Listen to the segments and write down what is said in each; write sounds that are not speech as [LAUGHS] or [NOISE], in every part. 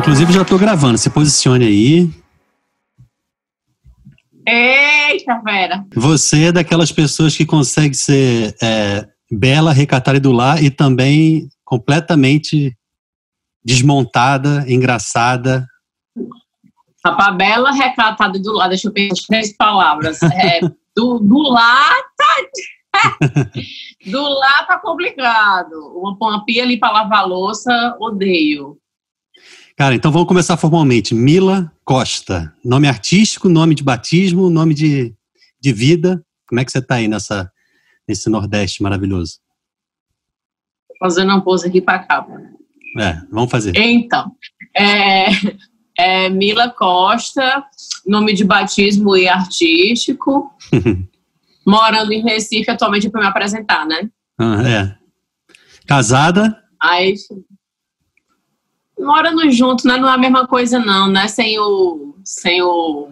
Inclusive, já estou gravando. Se posicione aí. Eita, Vera. Você é daquelas pessoas que consegue ser é, bela, recatada e do lar e também completamente desmontada, engraçada. Rapaz, bela, recatada e do lar. Deixa eu pensar três palavras. É, do, do lar tá... [LAUGHS] do lar tá complicado. Uma, uma pia ali para lavar louça, odeio. Cara, então vamos começar formalmente. Mila Costa. Nome artístico, nome de batismo, nome de, de vida. Como é que você está aí nessa, nesse Nordeste maravilhoso? Fazendo uma pose aqui para cá. É, vamos fazer. Então, é, é Mila Costa, nome de batismo e artístico. [LAUGHS] morando em Recife atualmente para me apresentar, né? Ah, é. Casada? Aí, morando junto, né? Não é a mesma coisa, não, né? Sem o. Sem o.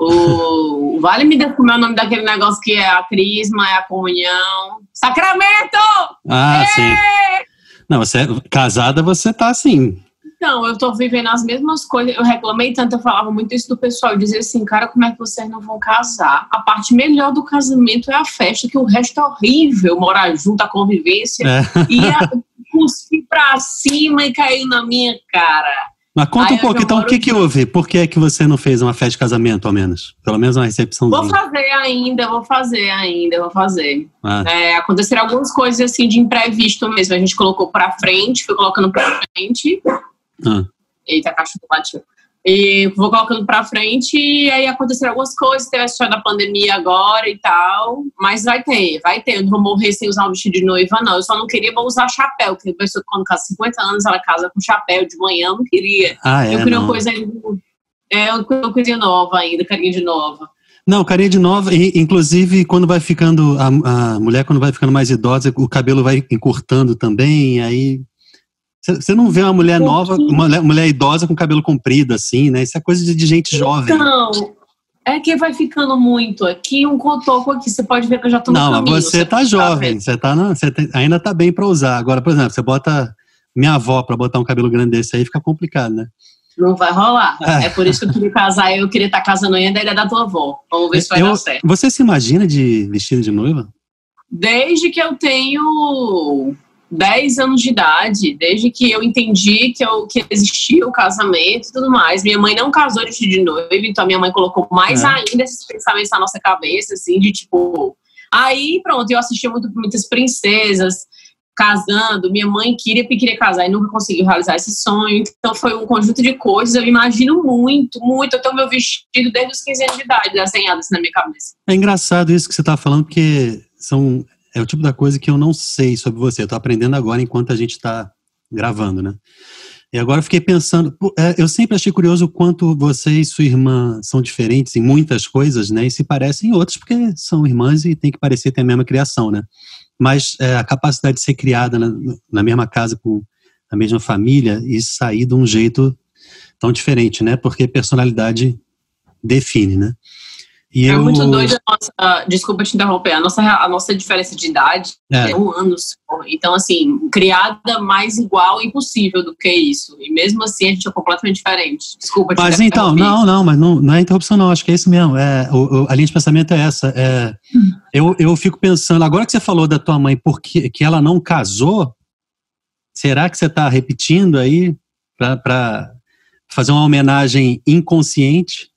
O. Vale me dar como é o nome daquele negócio que é a crisma, é a comunhão. Sacramento! Ah, sim. Não, você é casada, você tá assim. Então, eu tô vivendo as mesmas coisas. Eu reclamei tanto, eu falava muito isso do pessoal. Eu dizia assim, cara, como é que vocês não vão casar? A parte melhor do casamento é a festa, que o resto é horrível. Morar junto, a convivência. É. E a, cuspir pra cima e caiu na minha cara. Mas conta Aí um pouco, então, o que que houve? Por que é que você não fez uma festa de casamento, ao menos? Pelo menos uma recepção. Vou fazer ainda, vou fazer ainda, vou fazer. Ah. É, aconteceram algumas coisas, assim, de imprevisto mesmo. A gente colocou pra frente, foi colocando pra frente. Ah. Eita, a caixa do bateu. E vou colocando pra frente e aí aconteceram algumas coisas, teve a história da pandemia agora e tal, mas vai ter, vai ter. Eu não vou morrer sem usar um vestido de noiva, não. Eu só não queria usar chapéu, porque a pessoa quando casa 50 anos, ela casa com chapéu de manhã, eu não queria. Ah, é, eu queria não. uma coisa é, uma coisa nova ainda, carinha de nova. Não, carinha de nova, inclusive quando vai ficando, a, a mulher quando vai ficando mais idosa, o cabelo vai encurtando também, aí você não vê uma mulher nova, uma mulher, idosa com cabelo comprido, assim, né? Isso é coisa de, de gente jovem. Não, é que vai ficando muito aqui, um cotoco aqui. Você pode ver que eu já tô no Não, caminho, mas você, tá, jovem, você, tá na, você ainda tá bem para usar. Agora, por exemplo, você bota minha avó para botar um cabelo grande desse aí, fica complicado, né? Não vai rolar. É, é por isso que eu queria casar. Eu queria estar tá casando ainda da ideia da tua avó. Vamos ver se vai eu, dar certo. Você se imagina de vestido de noiva? Desde que eu tenho 10 anos de idade, desde que eu entendi que, eu, que existia o casamento e tudo mais. Minha mãe não casou de de noiva, então a minha mãe colocou mais é. ainda esses pensamentos na nossa cabeça, assim, de tipo. Aí, pronto, eu assistia muito muitas princesas casando. Minha mãe queria queria casar e nunca conseguiu realizar esse sonho. Então foi um conjunto de coisas. Eu imagino muito, muito. Eu tenho meu vestido desde os 15 anos de idade, desenhado assim na minha cabeça. É engraçado isso que você está falando, porque são é o tipo da coisa que eu não sei sobre você. Eu estou aprendendo agora enquanto a gente está gravando, né? E agora eu fiquei pensando, é, eu sempre achei curioso o quanto você e sua irmã são diferentes em muitas coisas, né? E se parecem em outras, porque são irmãs e tem que parecer ter a mesma criação, né? Mas é, a capacidade de ser criada na, na mesma casa com a mesma família e sair de um jeito tão diferente, né? Porque personalidade define, né? E é eu... muito doido a nossa. Desculpa te interromper, a nossa, a nossa diferença de idade é, é um ano só. Então, assim, criada mais igual impossível do que isso. E mesmo assim a gente é completamente diferente. Desculpa te Mas então, não, não, mas não, não é interrupção, não. Acho que é isso mesmo. É, o, o, a linha de pensamento é essa. É, eu, eu fico pensando, agora que você falou da tua mãe porque que ela não casou, será que você está repetindo aí para fazer uma homenagem inconsciente?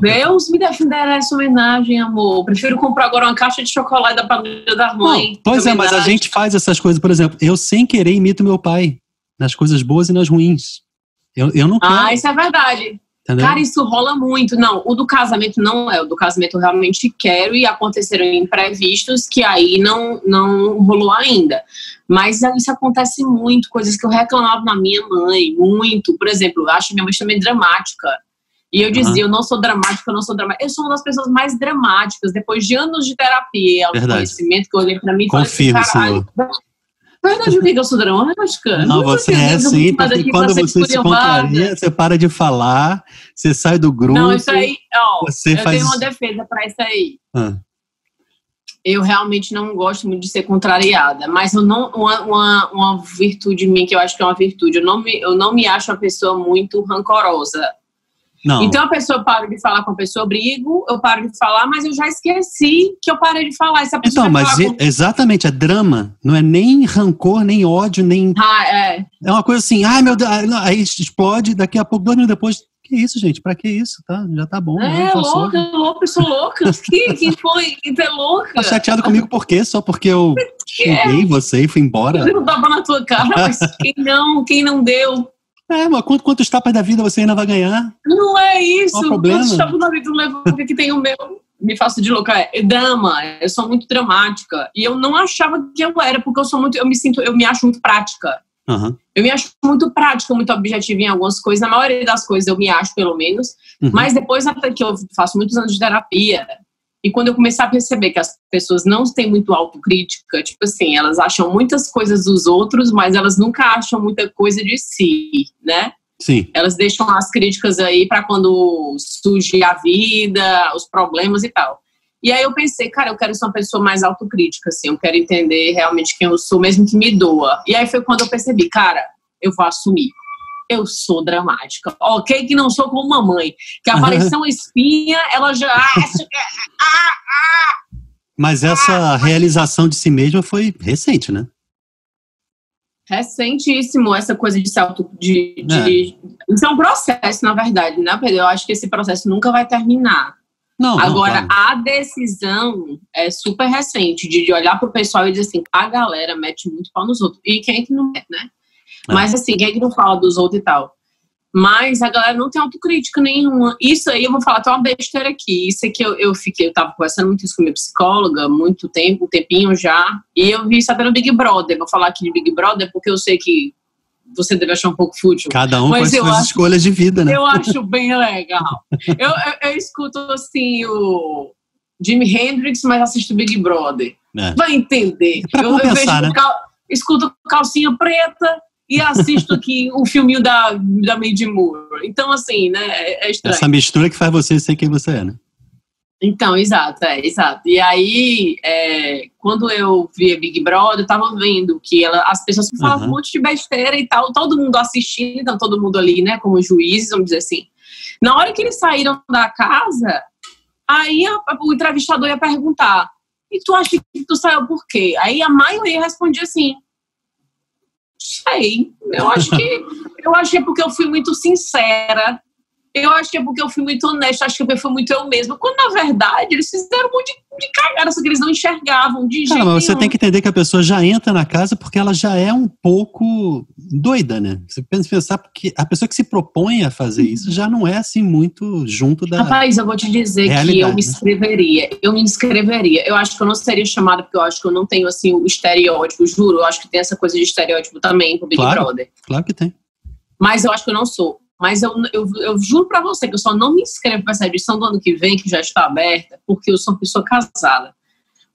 Deus me defenderá essa homenagem, amor. Prefiro comprar agora uma caixa de chocolate da família da mãe. Não, pois é, mas a gente faz essas coisas, por exemplo, eu sem querer imito meu pai, nas coisas boas e nas ruins. Eu, eu não quero. Ah, isso é verdade. Entendeu? Cara, isso rola muito. Não, o do casamento não é. O do casamento eu realmente quero e aconteceram imprevistos que aí não, não rolou ainda. Mas isso acontece muito, coisas que eu reclamava na minha mãe, muito. Por exemplo, eu acho minha mãe também dramática. E eu dizia, uhum. eu não sou dramática, eu não sou dramática. Eu sou uma das pessoas mais dramáticas, depois de anos de terapia e conhecimento que eu olhei pra mim e falei assim, caralho, verdade, o que eu sou dramática? Não, não você é sim, porque quando você se contraria, você para de falar, você sai do grupo. Não, isso aí, ó, você eu faz... tenho uma defesa pra isso aí. Ah. eu realmente não gosto muito de ser contrariada, mas eu não, uma, uma, uma virtude minha que eu acho que é uma virtude, eu não me, eu não me acho uma pessoa muito rancorosa. Não. Então a pessoa para de falar com a pessoa, eu brigo, eu paro de falar, mas eu já esqueci que eu parei de falar. Essa pessoa então, mas com... exatamente, é drama, não é nem rancor, nem ódio, nem. Ah, é. É uma coisa assim, ai meu Deus, aí explode, daqui a pouco, dois minutos depois, que isso, gente? Pra que isso? Tá? Já tá bom. É, já louca, louca, sou louca. [LAUGHS] que, que foi? Que é louca? Tá chateado comigo por quê? Só porque eu [LAUGHS] xinguei você e fui embora? Eu não tava na tua cara, mas [LAUGHS] quem não, quem não deu? É, mas quanto, quantos tapas da vida você ainda vai ganhar? Não é isso. Qual o problema? Quantos tapas da vida? O que, tem o meu? Me faço de louca. É drama. Eu sou muito dramática. E eu não achava que eu era, porque eu sou muito. Eu me sinto, eu me acho muito prática. Uhum. Eu me acho muito prática, muito objetiva em algumas coisas. Na maioria das coisas eu me acho, pelo menos. Uhum. Mas depois até que eu faço muitos anos de terapia, e quando eu comecei a perceber que as pessoas não têm muito autocrítica, tipo assim, elas acham muitas coisas dos outros, mas elas nunca acham muita coisa de si, né? Sim. Elas deixam as críticas aí para quando surge a vida, os problemas e tal. E aí eu pensei, cara, eu quero ser uma pessoa mais autocrítica, assim, eu quero entender realmente quem eu sou, mesmo que me doa. E aí foi quando eu percebi, cara, eu vou assumir. Eu sou dramática. Ok, que não sou como mamãe. Que apareceu [LAUGHS] uma espinha, ela já acha que. Ah, ah. Mas essa realização de si mesma foi recente, né? Recentíssimo, essa coisa de se auto. De, de... Isso é um processo, na verdade, né, Pedro? Eu acho que esse processo nunca vai terminar. Não, Agora, não, claro. a decisão é super recente de, de olhar pro pessoal e dizer assim: a galera mete muito pau nos outros. E quem é que não mete, né? É. Mas assim, quem é que não fala dos outros e tal? Mas a galera não tem autocrítica nenhuma. Isso aí eu vou falar até uma besteira aqui. Isso aqui eu, eu fiquei, eu tava conversando muito isso com minha psicóloga, muito tempo, um tempinho já. E eu vi isso até no Big Brother. Vou falar aqui de Big Brother porque eu sei que você deve achar um pouco fútil. Cada um Mas com as eu suas acho- escolhas de vida, né? Eu acho bem legal. Eu, eu, eu escuto assim o Jimi Hendrix, mas assisto Big Brother. É. Vai entender. É pra eu, eu vejo né? cal- escuto calcinha preta e assisto aqui o filminho da, da Mandy Moore. Então, assim, né? É, é estranho. Essa mistura que faz você ser quem você é, né? Então, exato, é, exato. E aí, é, quando eu via Big Brother, eu tava vendo que ela, as pessoas falavam Aham. um monte de besteira e tal, todo mundo assistindo, então todo mundo ali, né, como juízes, vamos dizer assim. Na hora que eles saíram da casa, aí a- o entrevistador ia perguntar, e tu acha que tu saiu por quê? Aí a maioria respondia assim, sei, eu acho que, eu acho que é porque eu fui muito sincera, eu acho que é porque eu fui muito honesta, acho que eu fui muito eu mesma. Quando, na verdade, eles fizeram um monte de, de cagada, só que eles não enxergavam de Cara, jeito mas você nenhum. tem que entender que a pessoa já entra na casa porque ela já é um pouco doida, né? Você pensa pensar porque a pessoa que se propõe a fazer isso já não é assim muito junto da. Rapaz, eu vou te dizer que eu me né? inscreveria. Eu me inscreveria. Eu acho que eu não seria chamada porque eu acho que eu não tenho, assim, o estereótipo. Juro, eu acho que tem essa coisa de estereótipo também pro Big Claro. Brother. Claro que tem. Mas eu acho que eu não sou. Mas eu, eu, eu juro pra você que eu só não me inscrevo pra essa edição do ano que vem, que já está aberta, porque eu sou uma pessoa casada.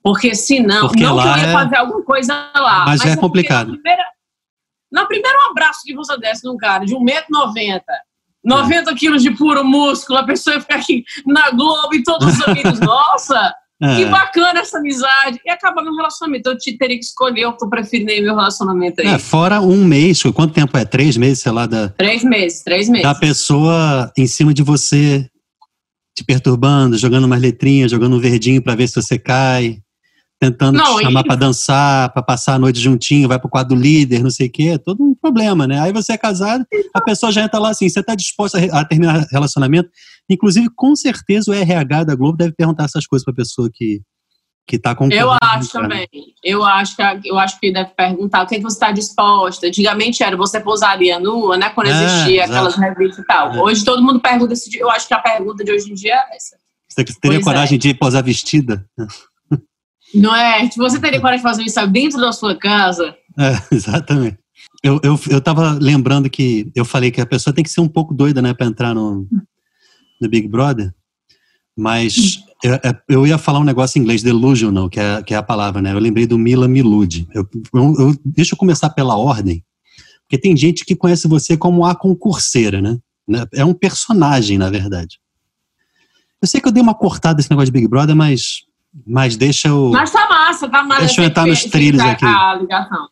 Porque senão, Porque não que eu ia é- fazer alguma coisa lá. Mas já é complicado. Na primeira, na primeiro abraço que você desce num cara de 1,90m, 90 quilos de puro músculo, a pessoa ia ficar aqui na Globo e todos os amigos, [LAUGHS] nossa, que É, bacana essa amizade. E acaba meu relacionamento. Eu te teria que escolher, eu tô preferindo meu relacionamento aí. é, fora um mês, quanto tempo é? Três meses, sei lá, da, Três meses, três meses. da pessoa em cima de você, te perturbando, jogando umas letrinhas, jogando um verdinho pra ver se você cai, tentando Não, te chamar e- pra dançar, pra passar a noite juntinho, vai pro quadro líder, não sei o quê, é todo um problema, né? Aí você é casado, a pessoa já entra lá assim, você tá disposto a, a terminar relacionamento? Inclusive, com certeza o RH da Globo deve perguntar essas coisas pra pessoa que, que tá com Eu acho também. Eu acho que eu acho que deve perguntar o que, é que você está disposta. Antigamente era você pousaria nua, né? Quando É, existia exato. aquelas revistas e tal. É. Hoje todo mundo pergunta esse dia. Eu acho que a pergunta de hoje em dia é essa. Você teria Pois coragem de posar vestida? Não é? Se você teria coragem de fazer isso dentro da sua casa, É, [LAUGHS] exatamente. Eu, eu, eu tava lembrando que eu falei que a pessoa tem que ser um pouco doida, né, pra entrar no, no Big Brother, mas eu, é- eu ia falar um negócio em inglês, delusional, que é, que é a palavra, né? Eu lembrei do Mila Milude. Eu, eu- eu- deixa eu começar pela ordem, porque tem gente que conhece você como a concurseira, né? Né? É um personagem, na verdade. Eu sei que eu dei uma cortada nesse negócio de Big Brother, mas Mas deixa eu. Mas tá massa, tá massa. Deixa eu entrar nos trilhos aqui. A ligação.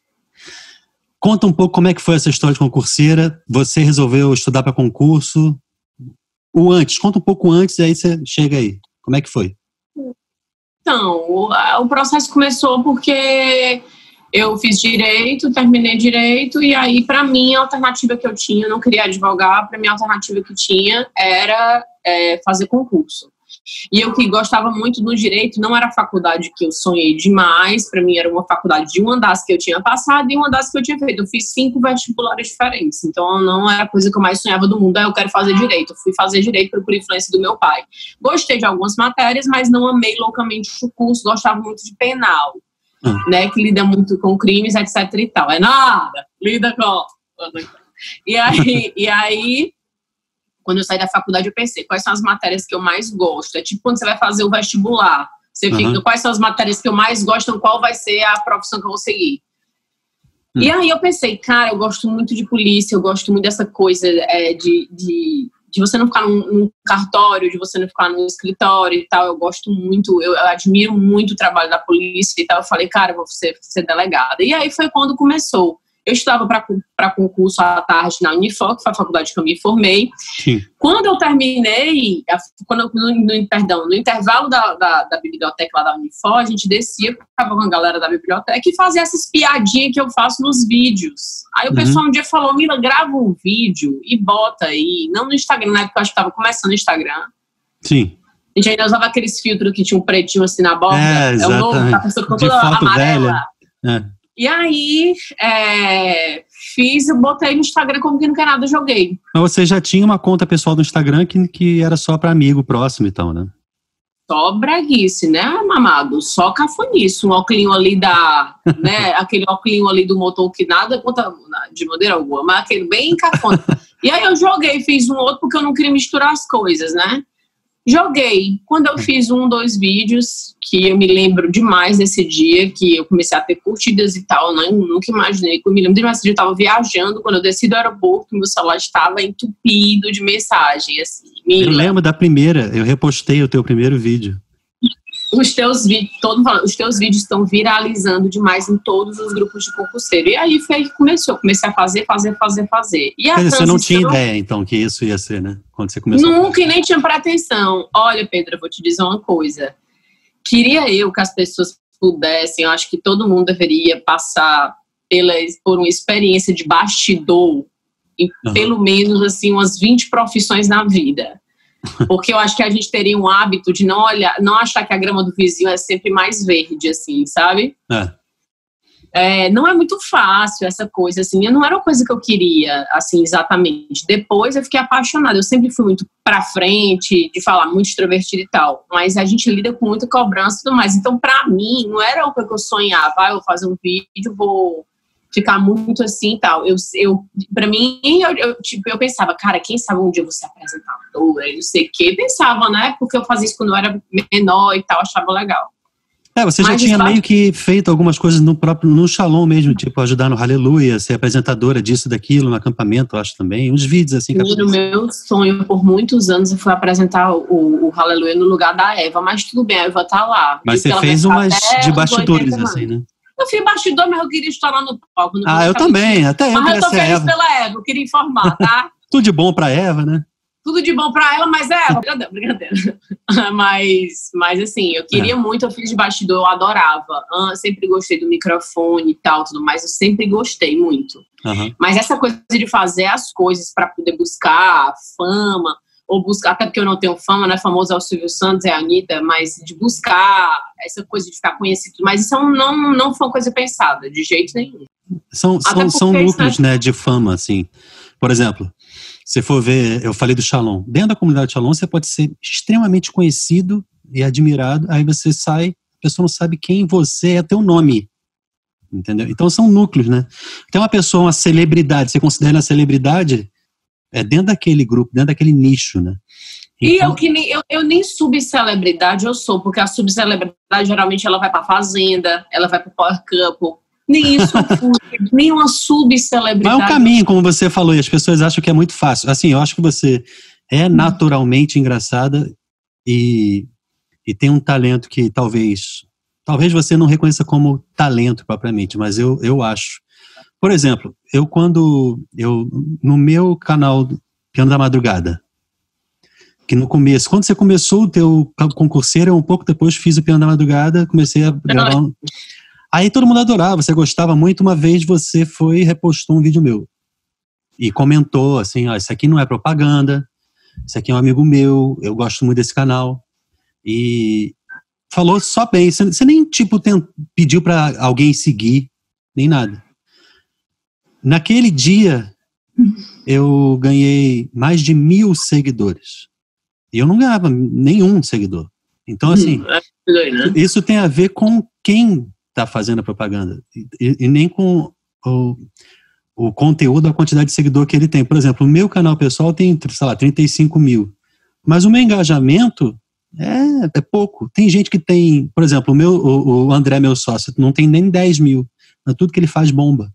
Conta um pouco como é que foi essa história de concurseira. Você resolveu estudar para concurso. O antes, conta um pouco antes aí você chega aí. Como é que foi? Então, o, o processo começou porque eu fiz direito, terminei direito, e aí, para mim, a alternativa que eu tinha, eu não queria advogar, para mim, a alternativa que tinha era é, fazer concurso. E eu que gostava muito do direito, não era a faculdade que eu sonhei demais, para mim era uma faculdade de uma das que eu tinha passado e uma das que eu tinha feito. Eu fiz cinco vestibulares diferentes, então não era a coisa que eu mais sonhava do mundo, ah, eu quero fazer direito. Eu fui fazer direito por, influência do meu pai. Gostei de algumas matérias, mas não amei loucamente o curso, gostava muito de penal. Hum. Né, que lida muito com crimes, etc e tal. É nada, lida com. E aí, e aí quando eu saí da faculdade, eu pensei, quais são as matérias que eu mais gosto? É tipo quando você vai fazer o vestibular. Você uhum. fica, quais são as matérias que eu mais gosto, qual vai ser a profissão que eu vou seguir? Uhum. E aí eu pensei, cara, eu gosto muito de polícia, eu gosto muito dessa coisa é, de, de, de, você não ficar num, num, cartório, de você não ficar num escritório e tal. Eu gosto muito, eu, eu, admiro muito o trabalho da polícia e tal. Eu falei, cara, eu vou ser, ser delegada. E aí foi quando começou. Eu estudava para concurso à tarde na Unifor, que foi a faculdade que eu me formei. Sim. Quando eu terminei, quando eu, no, no, perdão, no intervalo da, da, da, biblioteca lá da Unifor, a gente descia, ficava com a galera da biblioteca e fazia essas piadinhas que eu faço nos vídeos. Aí o uhum. pessoal um dia falou, Mila, grava um vídeo e bota aí, não no Instagram, na época eu acho que estava começando o Instagram. Sim. A gente ainda usava aqueles filtros que tinha um pretinho assim na borda. É, é o novo, a pessoa ficou toda amarela. Velha. É. E aí, é, fiz, botei no Instagram como que não quer nada, joguei. Mas você já tinha uma conta pessoal do Instagram que, que era só para amigo próximo, então, né? Só breguice, né, mamado? Só cafonice. Um óculos ali da, né, [LAUGHS] aquele óculos ali do motor que nada conta de maneira alguma, mas aquele bem cafona. e aí eu joguei, fiz um outro porque eu não queria misturar as coisas, né? Joguei. Quando eu fiz um, dois vídeos, que eu me lembro demais desse dia, que eu comecei a ter curtidas e tal, né? nunca imaginei. Eu me lembro demais dia eu estava viajando, quando eu desci do aeroporto, meu celular estava entupido de mensagem, assim. Eu lembro da primeira, eu repostei o teu primeiro vídeo os teus vídeos, todo os teus vídeos estão viralizando demais em todos os grupos de concurseiro. E aí foi aí que começou, comecei a fazer, fazer, fazer, fazer. E a Você não tinha ideia, então, que isso ia ser, né? Quando você começou. Nunca e nem tinha pretensão. Olha, Pedro, eu vou te dizer uma coisa. Queria eu que as pessoas pudessem, eu acho que todo mundo deveria passar pela, por uma experiência de bastidor, em uhum. pelo menos assim umas 20 profissões na vida porque eu acho que a gente teria um hábito de não olhar, não achar que a grama do vizinho é sempre mais verde, assim, sabe? É. É, não é muito fácil essa coisa, assim, não era uma coisa que eu queria, assim, exatamente. Depois eu fiquei apaixonada, eu sempre fui muito pra frente, de falar muito extrovertida e tal, mas a gente lida com muita cobrança e tudo mais. Então, pra mim, não era o que eu sonhava, ah, eu vou fazer um vídeo, vou ficar muito assim e tal. Eu, eu, pra mim, eu, eu, tipo, eu pensava, cara, quem sabe um dia eu vou ser apresentadora e não sei o quê. Pensava, né? Porque eu fazia isso quando eu era menor e tal, achava legal. É, você já Mas tinha meio que feito algumas coisas no próprio, no Shalom mesmo, tipo ajudar no Aleluia, ser apresentadora disso, daquilo, no acampamento, acho também, uns vídeos assim. O meu sonho por muitos anos foi apresentar o, o Aleluia no lugar da Eva, mas tudo bem, a Eva tá lá. Mas você fez umas de bastidores, assim, né? Eu fui bastidor, mas eu queria estar lá no palco. Ah, eu também, até eu Mas eu tô feliz Eva. pela Eva, eu queria informar, tá? [LAUGHS] Tudo de bom pra Eva, né? Tudo de bom pra ela, mas é, brincadeira, brincadeira. [LAUGHS] mas, mas assim, eu queria é. muito, eu fiz de bastidor, eu adorava. Eu sempre gostei do microfone e tal, tudo mais, eu sempre gostei muito. Uhum. Mas essa coisa de fazer as coisas para poder buscar fama, ou buscar, até porque eu não tenho fama, né? Famoso é o Silvio Santos, é a Anitta, mas de buscar essa coisa de ficar conhecido. Mas isso não, não foi uma coisa pensada, de jeito nenhum. São, são, são núcleos, né, de fama, assim. Por exemplo, se for ver, eu falei do Shalom. Dentro da comunidade Shalom, você pode ser extremamente conhecido e admirado, aí você sai, a pessoa não sabe quem você é, teu nome. Entendeu? Então são núcleos, né? Tem uma pessoa, uma celebridade, você considera a celebridade, é dentro daquele grupo, dentro daquele nicho, né? Então, e eu que nem, eu, eu nem subcelebridade eu sou, porque a subcelebridade geralmente ela vai pra fazenda, ela vai pro Power Couple. Nem isso [LAUGHS] nem uma subcelebridade. Mas é um caminho, como você falou, e as pessoas acham que é muito fácil. Assim, eu acho que você é naturalmente engraçada e, e tem um talento que talvez talvez você não reconheça como talento propriamente, mas eu, eu acho. Por exemplo, eu quando eu no meu canal Piano da Madrugada, que no começo, quando você começou o teu concurseiro, um pouco depois fiz o Piano da Madrugada, comecei a gravar. Um... Aí todo mundo adorava, você gostava muito. Uma vez você foi e repostou um vídeo meu e comentou assim: ó, isso aqui não é propaganda, isso aqui é um amigo meu, eu gosto muito desse canal. E falou só bem, você, nem tipo pediu para alguém seguir, nem nada. Naquele dia, eu ganhei mais de mil seguidores. E eu não ganhava nenhum seguidor. Então, assim, hum, é né? isso tem a ver com quem está fazendo a propaganda. E, e nem com o, o conteúdo, a quantidade de seguidor que ele tem. Por exemplo, o meu canal pessoal tem, sei lá, 35 mil. Mas o meu engajamento é, é pouco. Tem gente que tem, por exemplo, o, meu, o, o André, meu sócio, não tem nem 10 mil. É tudo que ele faz bomba.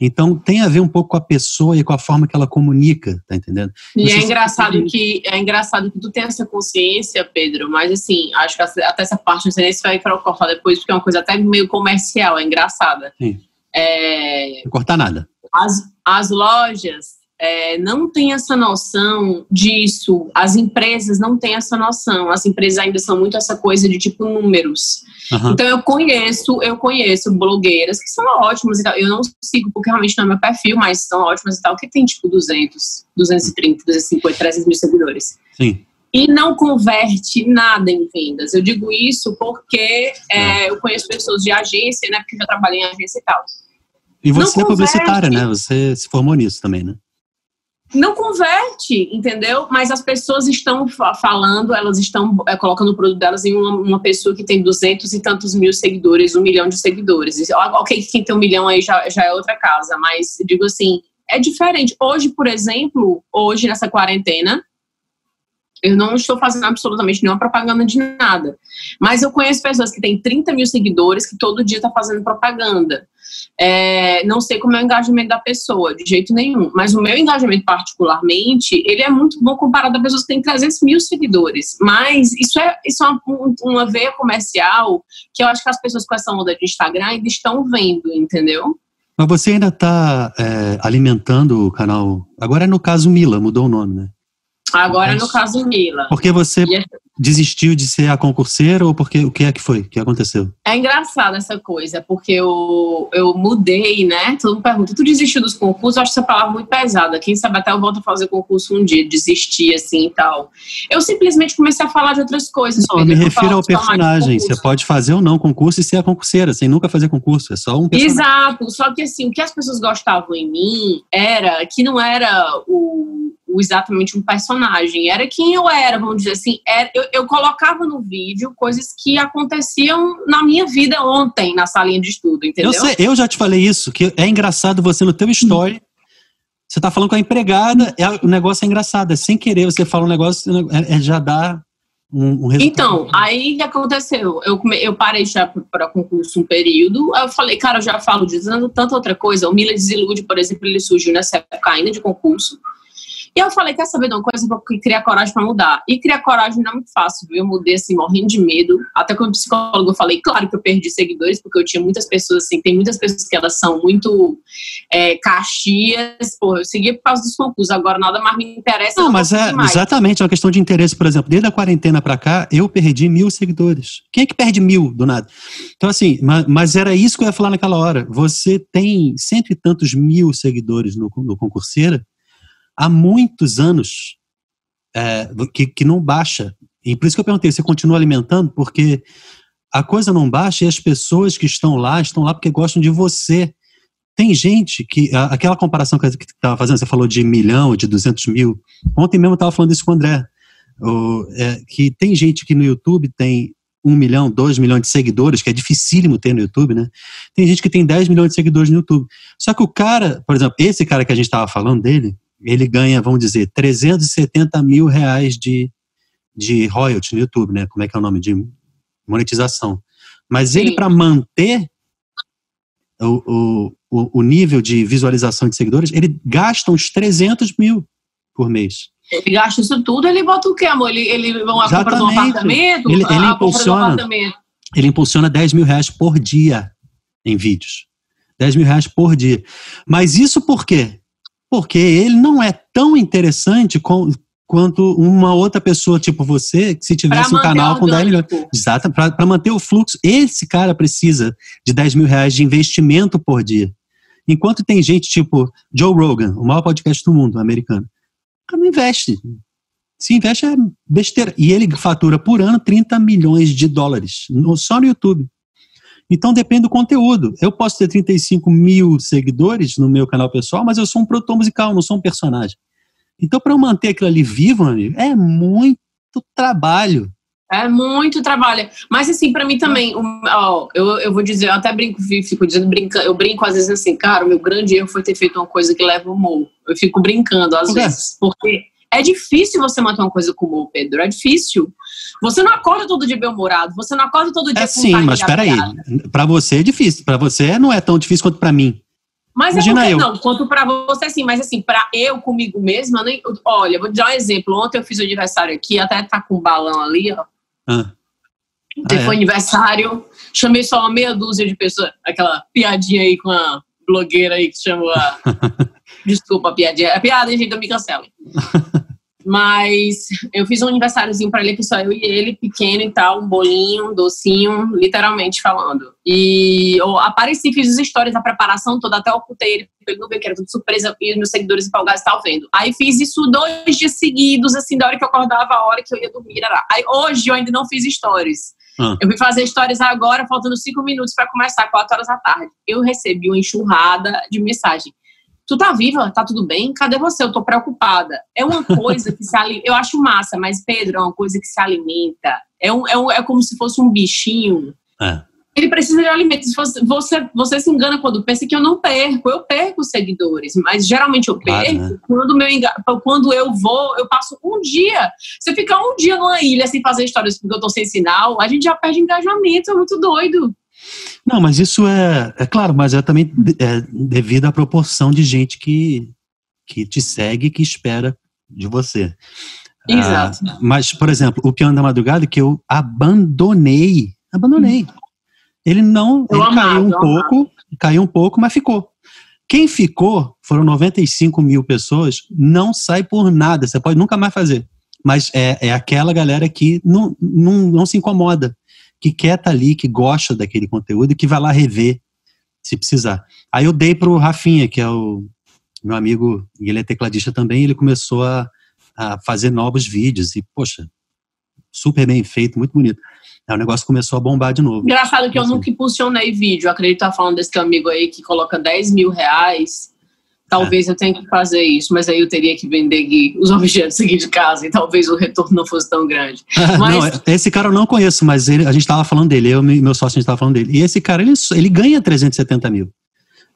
Então tem a ver um pouco com a pessoa e com a forma que ela comunica, tá entendendo? E é engraçado que é engraçado que tu tem essa consciência, Pedro, mas assim, acho que até essa parte não sei nem se vai cortar depois, porque é uma coisa até meio comercial, é engraçada. Sim. É, não cortar nada. As, as lojas é, não têm essa noção disso, as empresas não têm essa noção, as empresas ainda são muito essa coisa de tipo números. Uhum. Então eu conheço, eu conheço blogueiras que são ótimas e tal. Eu não sigo porque realmente não é meu perfil, mas são ótimas e tal, que tem tipo 200, 230, 250, 300 mil seguidores. Sim e não converte nada em vendas. Eu digo isso porque é, eu conheço pessoas de agência, né? Porque já trabalhei em agência e tal. E você não é publicitária, né? Você se formou nisso também, né? Não converte, entendeu? Mas as pessoas estão falando, elas estão é, colocando o produto delas em uma, uma, pessoa que tem duzentos e tantos mil seguidores, um milhão de seguidores. Ok, quem tem um milhão aí já, já é outra casa, mas digo assim, é diferente. Hoje, por exemplo, hoje nessa quarentena, eu não estou fazendo absolutamente nenhuma propaganda de nada. Mas eu conheço pessoas que têm 30 mil seguidores que todo dia estão tá fazendo propaganda. É, não sei como é o engajamento da pessoa, de jeito nenhum. Mas o meu engajamento, particularmente, ele é muito bom comparado a pessoas que têm 300 mil seguidores. Mas isso é, isso é uma, uma veia comercial que eu acho que as pessoas com essa onda de Instagram ainda estão vendo, entendeu? Mas você ainda está é, alimentando o canal. Agora é no caso Mila, mudou o nome, né? Agora Mas, no caso Mila. Porque você desistiu de ser a concurseira ou porque o que é que foi? O que aconteceu? É engraçado essa coisa, porque eu, eu mudei, né? Todo mundo pergunta, tu desistiu dos concursos? Eu acho essa palavra muito pesada. Quem sabe até eu volto a fazer concurso um dia, desistir assim e tal. Eu simplesmente comecei a falar de outras coisas. Não, me refiro ao personagem. Você pode fazer ou não concurso e ser a concurseira, sem nunca fazer concurso. É só um personagem. Exato. Só que assim, o que as pessoas gostavam em mim era que não era o exatamente um personagem. Era quem eu era, vamos dizer assim. Era, eu, eu colocava no vídeo coisas que aconteciam na minha vida ontem, na salinha de estudo, entendeu? Eu, sei, eu já te falei isso, que é engraçado você no teu story, você tá falando com a empregada, é, o negócio é engraçado, é sem querer, você fala um negócio, é, é já dá um, um, resultado. Então, aí que aconteceu? Eu, eu parei já para concurso um período, aí eu falei, cara, eu já falo dizendo tanta outra coisa, o Mila Desilude, por exemplo, ele surgiu nessa época ainda de concurso, e eu falei, quer saber de uma coisa? Vou criar coragem para mudar. E criar coragem não é muito fácil, viu? Eu mudei assim, morrendo de medo. Até quando psicólogo eu falei, claro que eu perdi seguidores, porque eu tinha muitas pessoas assim, tem muitas pessoas que elas são muito é, caxias. Pô, eu segui por causa dos concursos, agora nada mais me interessa. Não, mas é mais. exatamente é uma questão de interesse, por exemplo. Desde a quarentena para cá, eu perdi mil seguidores. Quem é que perde mil do nada? Então, assim, mas, mas era isso que eu ia falar naquela hora. Você tem cento e tantos mil seguidores no, no concurseira há muitos anos é, que, que não baixa. E por isso que eu perguntei, você continua alimentando? Porque a coisa não baixa e as pessoas que estão lá, estão lá porque gostam de você. Tem gente que, aquela comparação que estava fazendo, você falou de milhão, de 200 mil. Ontem mesmo eu estava falando isso com o André. O, é, que tem gente que no YouTube tem um milhão, dois milhões de seguidores, que é dificílimo ter no YouTube, né? Tem gente que tem 10 milhões de seguidores no YouTube. Só que o cara, por exemplo, esse cara que a gente estava falando dele, ele ganha, vamos dizer, 370 mil reais de, de royalty no YouTube, né? Como é que é o nome? De monetização. Mas ele, para manter o, o, o nível de visualização de seguidores, ele gasta uns 300 mil por mês. Ele gasta isso tudo, ele bota o quê, amor? Ele, ele a compra de um apartamento? Ele, ele impulsiona, ele impulsiona 10 mil reais por dia em vídeos. 10 mil reais por dia. Mas isso por quê? Porque ele não é tão interessante com, quanto uma outra pessoa, tipo você, que se tivesse um canal com 10 milhões. Exato, para manter o fluxo. Esse cara precisa de 10 mil reais de investimento por dia. Enquanto tem gente tipo Joe Rogan, o maior podcast do mundo americano, o cara não investe. Se investe é besteira. E ele fatura por ano 30 milhões de dólares, só no YouTube. Então depende do conteúdo. Eu posso ter 35 mil seguidores no meu canal pessoal, mas eu sou um produtor musical, não sou um personagem. Então, para eu manter aquilo ali vivo, amigo, é muito trabalho. É muito trabalho. Mas assim, para mim também, ó, eu, eu vou dizer, eu até brinco, fico dizendo, brinca, eu brinco às vezes assim, cara, o meu grande erro foi ter feito uma coisa que leva humor. Eu fico brincando às vezes, porque é difícil você manter uma coisa com humor, Pedro. É difícil. Você não acorda todo dia bem-humorado. Você não acorda todo dia é, com Sim, mas peraí. Para você é difícil. Para você não é tão difícil quanto para mim. Mas é Imagina é porque, eu. não, quanto para você sim, mas assim, para eu comigo mesma, nem, olha, vou te dar um exemplo. Ontem eu fiz o aniversário aqui, até tá com um balão ali, ó. Ah. Ah, é. Foi aniversário, chamei só uma meia dúzia de pessoas, aquela piadinha aí com a blogueira aí que chamou a. [LAUGHS] Desculpa a piadinha. É piada, gente, não me cancelem. [LAUGHS] Mas eu fiz um aniversáriozinho para ele, que só eu e ele, pequeno e tal, um bolinho, um docinho, literalmente falando. E eu apareci, fiz as histórias, a preparação toda, até ocultei ele, ele não veio, que era tudo surpresa, e os meus seguidores empolgados estavam vendo. Aí fiz isso dois dias seguidos, assim, da hora que eu acordava, a hora que eu ia dormir. Era. Aí hoje eu ainda não fiz stories. Ah. Eu fui fazer stories agora, faltando cinco minutos para começar, quatro horas da tarde. Eu recebi uma enxurrada de mensagem tu tá viva, tá tudo bem? Cadê você? Eu tô preocupada. É uma coisa que se alimenta. Eu acho massa, mas Pedro é uma coisa que se alimenta. É, um, é, um, é como se fosse um bichinho. É. Ele precisa de alimento. Você, você, você se engana quando pensa que eu não perco. Eu perco seguidores, mas geralmente eu perco claro, né? quando, meu, quando eu vou, eu passo um dia. Se eu ficar um dia numa ilha sem fazer histórias porque eu tô sem sinal, a gente já perde engajamento. É muito doido. Não, mas isso é, é claro, mas é também é devido à proporção de gente que, que te segue, que espera de você. Exato. Ah, mas, por exemplo, o Piano da Madrugada, que eu abandonei, abandonei. Ele não, ele amava, caiu um pouco, amava. caiu um pouco, mas ficou. Quem ficou, foram 95 mil pessoas, não sai por nada, você pode nunca mais fazer. Mas é, é aquela galera que não, não, não se incomoda que quer estar tá ali, que gosta daquele conteúdo e que vai lá rever se precisar. Aí eu dei para o Rafinha, que é o meu amigo, e ele é tecladista também, ele começou a, a fazer novos vídeos e, poxa, super bem feito, muito bonito. Aí o negócio começou a bombar de novo. Engraçado que eu assim. nunca impulsionei vídeo. Eu acredito estar falando desse teu amigo aí que coloca 10 mil reais Talvez é. eu tenha que fazer isso, mas aí eu teria que vender os [LAUGHS] objetos aqui de casa e talvez o retorno não fosse tão grande. [LAUGHS] Mas... não, esse cara eu não conheço, mas ele, a gente estava falando dele, eu e meu sócio a gente estava falando dele. E esse cara, ele, ele ganha 370 mil.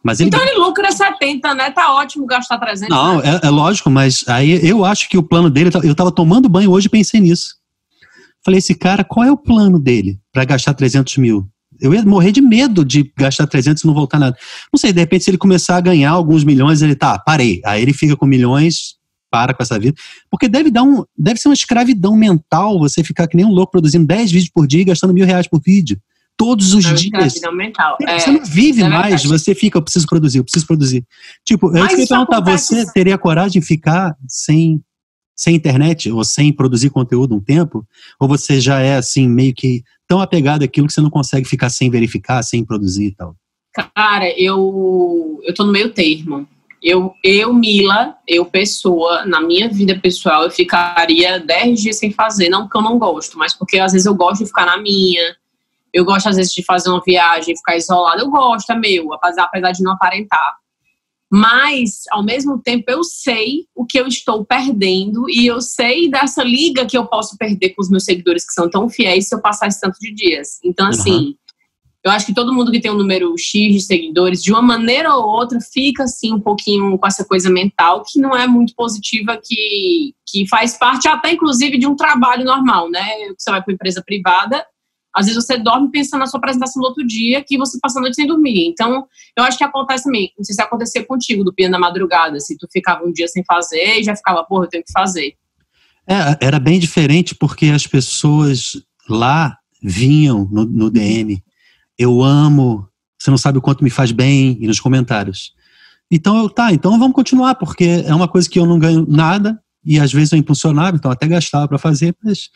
Mas ele... Então ele lucra 70, né? Tá ótimo gastar 300. Não, né? é, é, lógico, mas aí eu acho que o plano dele, eu estava tomando banho hoje e pensei nisso. Falei, esse cara, qual é o plano dele para gastar 300 mil? Eu ia morrer de medo de gastar 300 e não voltar nada. Não sei, de repente, se ele começar a ganhar alguns milhões, ele tá, parei. Aí ele fica com milhões, para com essa vida. Porque deve dar um. Deve ser uma escravidão mental você ficar que nem um louco produzindo 10 vídeos por dia e gastando mil reais por vídeo. Todos os é dias. Mental. É, você não vive é mais, você fica, eu preciso produzir, eu preciso produzir. Tipo, eu queria perguntar, você teria coragem de ficar sem sem internet ou sem produzir conteúdo um tempo? Ou você já é assim, meio que tão apegado àquilo que você não consegue ficar sem verificar, sem produzir e tal? Cara, eu, eu tô no meio termo. Eu, eu, Mila, eu, pessoa, na minha vida pessoal, eu ficaria 10 dias sem fazer, não porque eu não gosto, mas porque às vezes eu gosto de ficar na minha, eu gosto às vezes de fazer uma viagem, ficar isolada, eu gosto, é meu, apesar, de não aparentar. Mas, ao mesmo tempo, eu sei o que eu estou perdendo e eu sei dessa liga que eu posso perder com os meus seguidores que são tão fiéis se eu passar esse tanto de dias. Então, assim, uhum. eu acho que todo mundo que tem um número X de seguidores, de uma maneira ou outra, fica, assim, um pouquinho com essa coisa mental que não é muito positiva, que, que faz parte até, inclusive, de um trabalho normal, né? Você vai para empresa privada às vezes você dorme pensando na sua apresentação do outro dia que você passa a noite sem dormir. Então, eu acho que acontece também. Não sei se acontecer contigo do piano da madrugada, se tu ficava um dia sem fazer e já ficava, porra, eu tenho que fazer. É, era bem diferente porque as pessoas lá vinham no, no DM. Eu amo, você não sabe o quanto me faz bem, e nos comentários. Então eu, tá, então vamos continuar, porque é uma coisa que eu não ganho nada, e às vezes eu impulsionava, então até gastava para fazer, mas,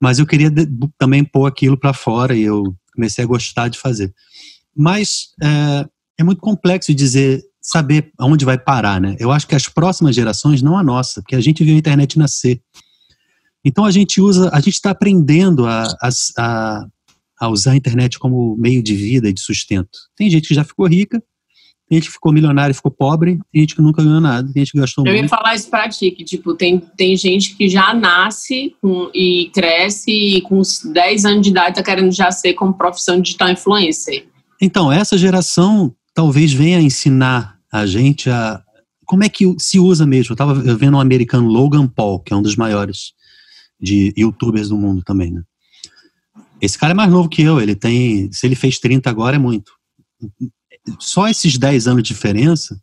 mas eu queria também pôr aquilo para fora e eu comecei a gostar de fazer. Mas é, é muito complexo dizer, saber aonde vai parar, né? Eu acho que as próximas gerações, não a nossa, porque a gente viu a internet nascer. Então a gente usa, a gente está aprendendo a, a, a, usar a internet como meio de vida e de sustento. Tem gente que já ficou rica, tem gente que ficou milionário e ficou pobre, tem gente que nunca ganhou nada, tem gente que gastou Eu muito. ia falar isso pra ti, que tipo, tem, tem gente que já nasce com, e cresce e com uns 10 anos de idade tá querendo já ser como profissão digital influencer. Então, essa geração talvez venha ensinar a gente a como é que se usa mesmo. Eu estava vendo um americano, Logan Paul, que é um dos maiores de youtubers do mundo também, né? Esse cara é mais novo que eu, ele tem, se ele fez 30 agora é muito. Só esses 10 anos de diferença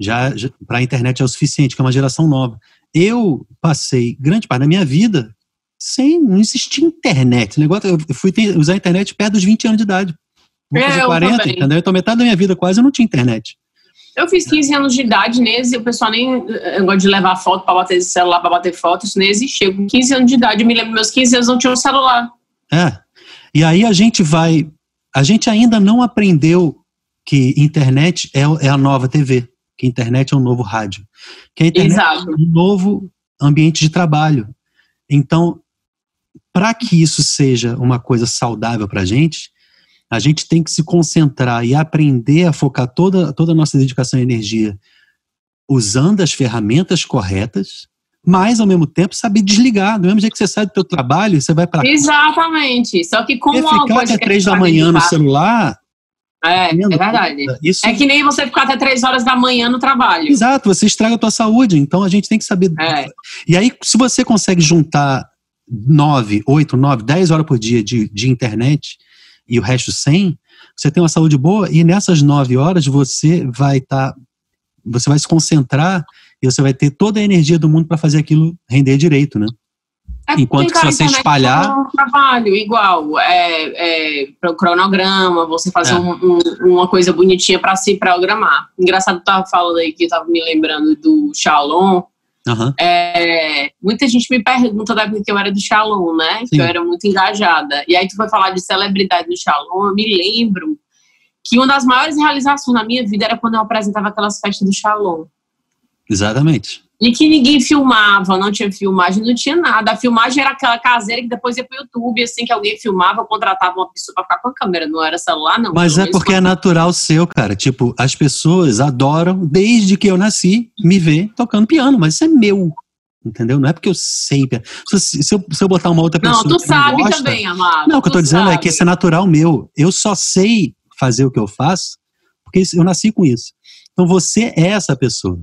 já, já para a internet é o suficiente, que é uma geração nova. Eu passei grande parte da minha vida sem, não existia internet. Esse negócio, eu fui ter, usar a internet perto dos 20 anos de idade. Vou É, fazer eu 40, também. entendeu? Então metade da minha vida quase eu não tinha internet. Eu fiz 15 anos de idade nesse, o pessoal nem gosta de levar foto para bater celular, para bater foto, isso nem existia. Com 15 anos de idade, eu me lembro, meus 15 anos não tinha um celular. É. E aí a gente vai. A gente ainda não aprendeu que internet é, é a nova TV, que internet é um novo rádio, que a internet Exato. é um novo ambiente de trabalho. Então, para que isso seja uma coisa saudável para a gente, a gente tem que se concentrar e aprender a focar toda, toda a nossa dedicação e energia usando as ferramentas corretas, mas ao mesmo tempo saber desligar. Do mesmo jeito que você sai do teu trabalho, você vai para Exatamente. Só que como uma ficar até três da manhã no meditar- celular. É, é verdade. Isso, É que nem você ficar até 3 horas da manhã no trabalho. Exato, você estraga a tua saúde. Então a gente tem que saber. É. E aí, se você consegue juntar 9, 8, 9, 10 horas por dia de, de internet e o resto 100, você tem uma saúde boa e nessas 9 horas você vai estar. você vai se concentrar e você vai ter toda a energia do mundo para fazer aquilo render direito, né? É Enquanto que se você espalhar- é um trabalho igual, é, é pro cronograma, você fazer É. um- um- uma coisa bonitinha para se programar. Engraçado, eu tava falando aí que eu tava me lembrando do Shalom. Aham. É, muita gente me pergunta da época que eu era do Shalom, né? Sim. Que eu era muito engajada. E aí tu foi falar de celebridade do Shalom, eu me lembro que uma das maiores realizações na minha vida era quando eu apresentava aquelas festas do Shalom. Exatamente. E que ninguém filmava, não tinha filmagem, não tinha nada. A filmagem era aquela caseira que depois ia pro YouTube, assim, que alguém filmava, contratava uma pessoa pra ficar com a câmera. Não era celular, não. Mas é porque é natural seu, cara. Tipo, as pessoas adoram, desde que eu nasci, me ver tocando piano, mas isso é meu. Entendeu? Não é porque eu sei. Se, se eu, se eu botar uma outra Não, pessoa. tu que sabe gosta, também, amado. Não, o que eu tô tu dizendo é sabe. que isso é natural meu. Eu só sei fazer o que eu faço porque eu nasci com isso. Então você é essa pessoa.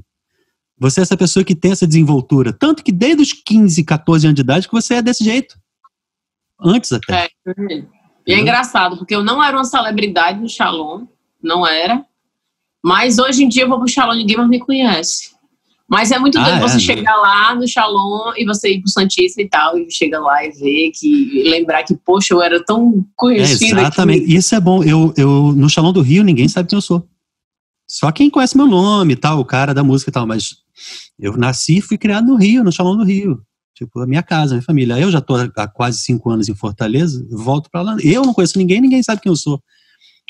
Você é essa pessoa que tem essa desenvoltura. Tanto que desde os 15, 14 anos de idade que você é desse jeito. Antes até. É. E é engraçado, porque eu não era uma celebridade no Shalom, não era. Mas hoje em dia eu vou pro Shalom e ninguém mais me conhece. Mas é muito Ah, doido é, você né? chegar lá no Shalom e você ir pro Santíssimo e tal, e chega lá e ver que, lembrar que, poxa, eu era tão É, conhecida. exatamente. que- Isso é bom. Eu, eu, no Salão do Rio, ninguém sabe quem eu sou. Só quem conhece meu nome e tal, o cara da música e tal. Mas eu nasci e fui criado no Rio, no Salão do Rio. Tipo, a minha casa, a minha família. Eu já tô há quase cinco anos em Fortaleza, volto pra lá. Eu não conheço ninguém, ninguém sabe quem eu sou.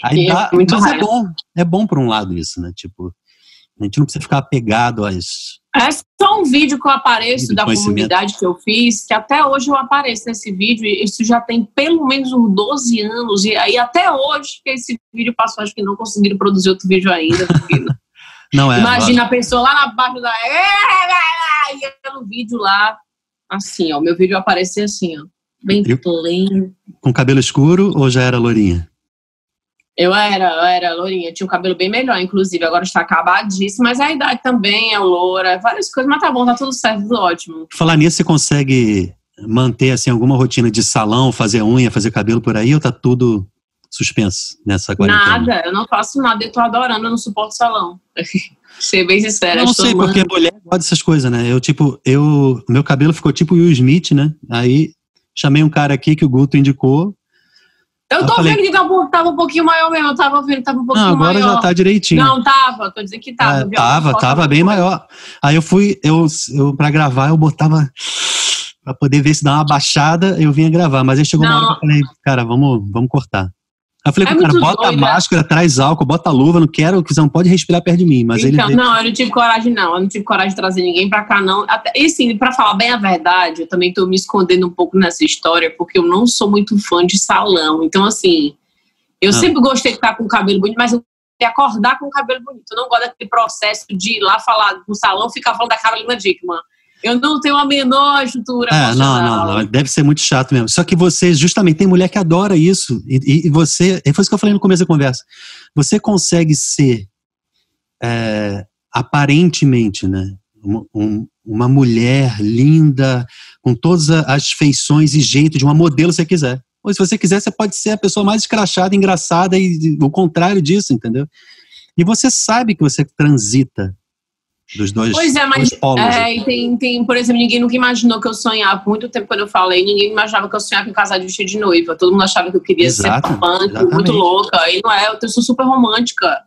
Aí é dá, muito mas é bom. É bom por um lado isso, né? Tipo, a gente não precisa ficar apegado às. É só um vídeo que eu apareço da comunidade que eu fiz, que até hoje eu apareço nesse vídeo, e isso já tem pelo menos uns 12 anos, e aí até hoje que esse vídeo passou, acho que não conseguiram produzir outro vídeo ainda. porque- [LAUGHS] Não é. Imagina a pessoa lá na baixo da. E eu no vídeo lá, assim, ó, meu vídeo aparecer assim, ó, bem Eu- plain. Com cabelo escuro ou já era lourinha? Eu era, eu era lourinha, tinha um cabelo bem melhor, inclusive, agora está acabadíssimo, mas a idade também é loura, várias coisas, mas tá bom, tá tudo certo, tudo ótimo. Falar nisso, você consegue manter assim alguma rotina de salão, fazer unha, fazer cabelo por aí, ou tá tudo suspenso nessa quarentena? Nada, eu não faço nada, eu tô adorando, eu não suporto salão. [LAUGHS] Ser bem sincera. Eu não sei, amando. porque mulher gosta dessas coisas, né? Eu, tipo, eu. Meu cabelo ficou tipo Will Smith, né? Aí chamei um cara aqui que o Guto indicou. Eu tô falei, vendo que tava, um pouquinho maior mesmo, eu tava vendo tava um pouquinho maior. Não, agora maior. já tá direitinho. Não, tava, tô dizendo que tava. É, tava, tava bem maior. Aí eu fui, eu, eu pra gravar, eu botava pra poder ver se dá uma baixada, eu vinha gravar. Mas aí chegou não. uma hora que eu falei, cara, vamos, vamos cortar. Eu falei é cara, bota doida. a máscara, traz álcool, bota a luva, não quero, que você não pode respirar perto de mim. Mas então, ele não, eu não tive coragem, não. Eu não tive coragem de trazer ninguém pra cá, não. Até, e sim, pra falar bem a verdade, eu também tô me escondendo um pouco nessa história, porque eu não sou muito fã de salão. Então, assim, eu ah. sempre gostei de ficar com o cabelo bonito, mas eu queria acordar com o cabelo bonito. Eu não gosto daquele processo de ir lá falar no salão ficar falando da Carolina Dickman. Eu não tenho a menor estrutura. É, não, não, não, deve ser muito chato mesmo. Só que você, justamente, tem mulher que adora isso. E, e você, foi isso que eu falei no começo da conversa. Você consegue ser é, aparentemente, né? Uma, um, uma mulher linda, com todas as feições e jeito de uma modelo se você quiser. Ou se você quiser, você pode ser a pessoa mais escrachada, engraçada e o contrário disso, entendeu? E você sabe que você transita dos dois Pois é, mas polos, é, e tem, tem, por exemplo, ninguém nunca imaginou que eu sonhava, muito tempo quando eu falei, ninguém imaginava que eu sonhava com casar de vestido de noiva. Todo mundo achava que eu queria Exato, ser punk, muito louca. E não é, eu sou super romântica.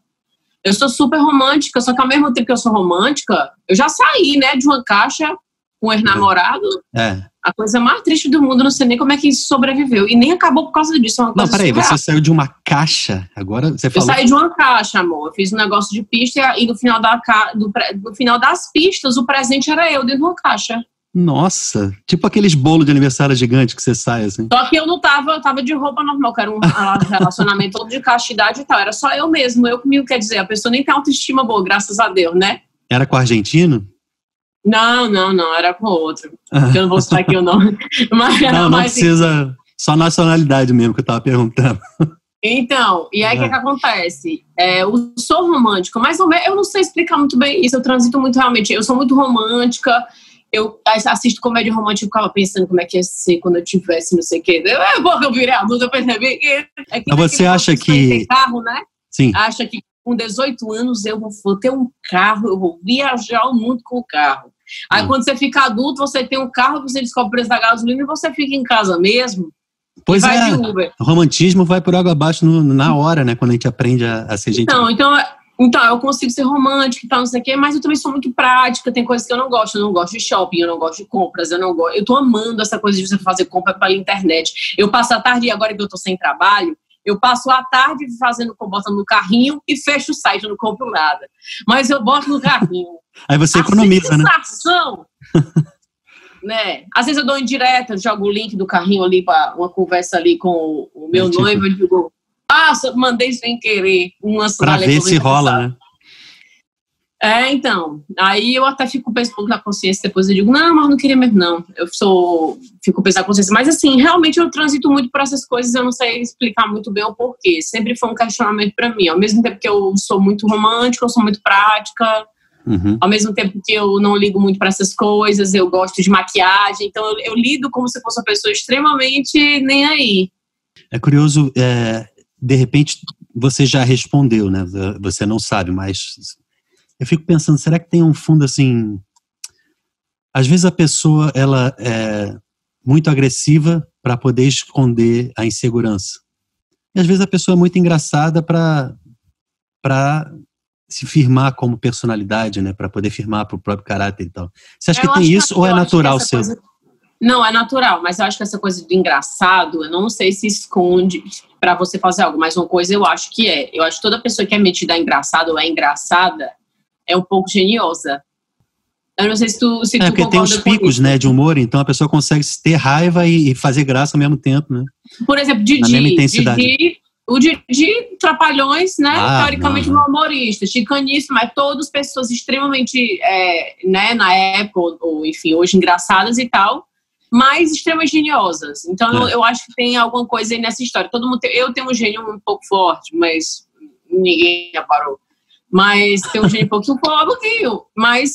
Eu sou super romântica, só que ao mesmo tempo que eu sou romântica, eu já saí, né, de uma caixa com um ex-namorado. É. A coisa mais triste do mundo, não sei nem como é que isso sobreviveu. E nem acabou por causa disso. É não, peraí, surreal. você saiu de uma caixa, agora você falou... Eu saí de uma caixa, amor. Eu fiz um negócio de pista e no final, da, do, no final das pistas, o presente era eu dentro de uma caixa. Nossa, tipo aqueles bolos de aniversário gigante que você sai assim. Só que eu não tava, eu tava de roupa normal, que era um [LAUGHS] relacionamento todo de castidade e tal. Era só eu mesmo, eu comigo, quer dizer, a pessoa nem tem autoestima boa, graças a Deus, né? Era com o argentino? Não, não, não, era com outro. eu não vou citar aqui o nome. [LAUGHS] Mas não, não mais precisa. Só nacionalidade mesmo que eu tava perguntando. Então, e aí o é. que, que, acontece? É, eu sou romântica, mas eu não sei explicar muito bem isso. Eu transito muito realmente. Eu sou muito romântica. Eu assisto comédia romântica e ficava pensando como é que ia ser quando eu tivesse não sei o quê. É bom que eu virei adulta, eu percebi que. É que você acha que. Carro, né? Sim. Acha que com 18 anos eu vou ter um carro, eu vou viajar o mundo com o carro. Aí hum. quando você fica adulto, você tem um carro, você descobre o preço da gasolina e você fica em casa mesmo. Pois é, o romantismo vai por água abaixo no, na hora, né? Quando a gente aprende a, a ser gente. Então, então, então, eu consigo ser romântica e tal, não sei o quê, mas eu também sou muito prática, tem coisas que eu não gosto. Eu não gosto de shopping, eu não gosto de compras, eu não gosto. Eu tô amando essa coisa de você fazer compra pela internet. Eu passo a tarde, agora que eu tô sem trabalho, eu passo a tarde fazendo, botando no carrinho e fecho o site, eu não compro nada. Mas eu boto no carrinho. Aí você economiza, né? [LAUGHS] né? Às vezes eu dou indireta, jogo o link do carrinho ali para uma conversa ali com o meu é, tipo... noivo, ele ficou, ah, mandei sem querer uma Para ver se rola, né? É, então. Aí eu até fico pensando na consciência, depois eu digo, não, mas não queria mesmo, não. Eu sou. Fico pensando na consciência. Mas assim, realmente eu transito muito por essas coisas, eu não sei explicar muito bem o porquê. Sempre foi um questionamento para mim. Ao mesmo tempo que eu sou muito romântica, eu sou muito prática. Uhum. Ao mesmo tempo que eu não ligo muito para essas coisas, eu gosto de maquiagem, então eu, eu, lido como se fosse uma pessoa extremamente nem aí. É curioso, é, de repente você já respondeu, né? Você não sabe, mas eu fico pensando, será que tem um fundo assim? Às vezes a pessoa ela é muito agressiva para poder esconder a insegurança. E às vezes a pessoa é muito engraçada para para se firmar como personalidade, né, para poder firmar para o próprio caráter e tal. Você acha eu que tem isso que, ou é natural seu? Coisa... Não, é natural, mas eu acho que essa coisa do engraçado, eu não sei se esconde para você fazer algo, mas uma coisa eu acho que é. Eu acho que toda pessoa que é metida engraçado ou é engraçada, é um pouco geniosa. Eu não sei se tu se É, tu porque tem os picos, né, de humor, então a pessoa consegue ter raiva e, fazer graça ao mesmo tempo, né? Por exemplo, Didi, Didi o Didi Trapalhões, né, ah, teoricamente um humorista, chicanista, mas todas pessoas extremamente, é, né, na época, ou, ou, enfim, hoje engraçadas e tal, mas extremamente geniosas. Então é. eu, eu, acho que tem alguma coisa aí nessa história. Todo mundo tem, eu tenho um gênio um pouco forte, mas ninguém reparou mas tem um gênio um pouquinho pouquinho, mas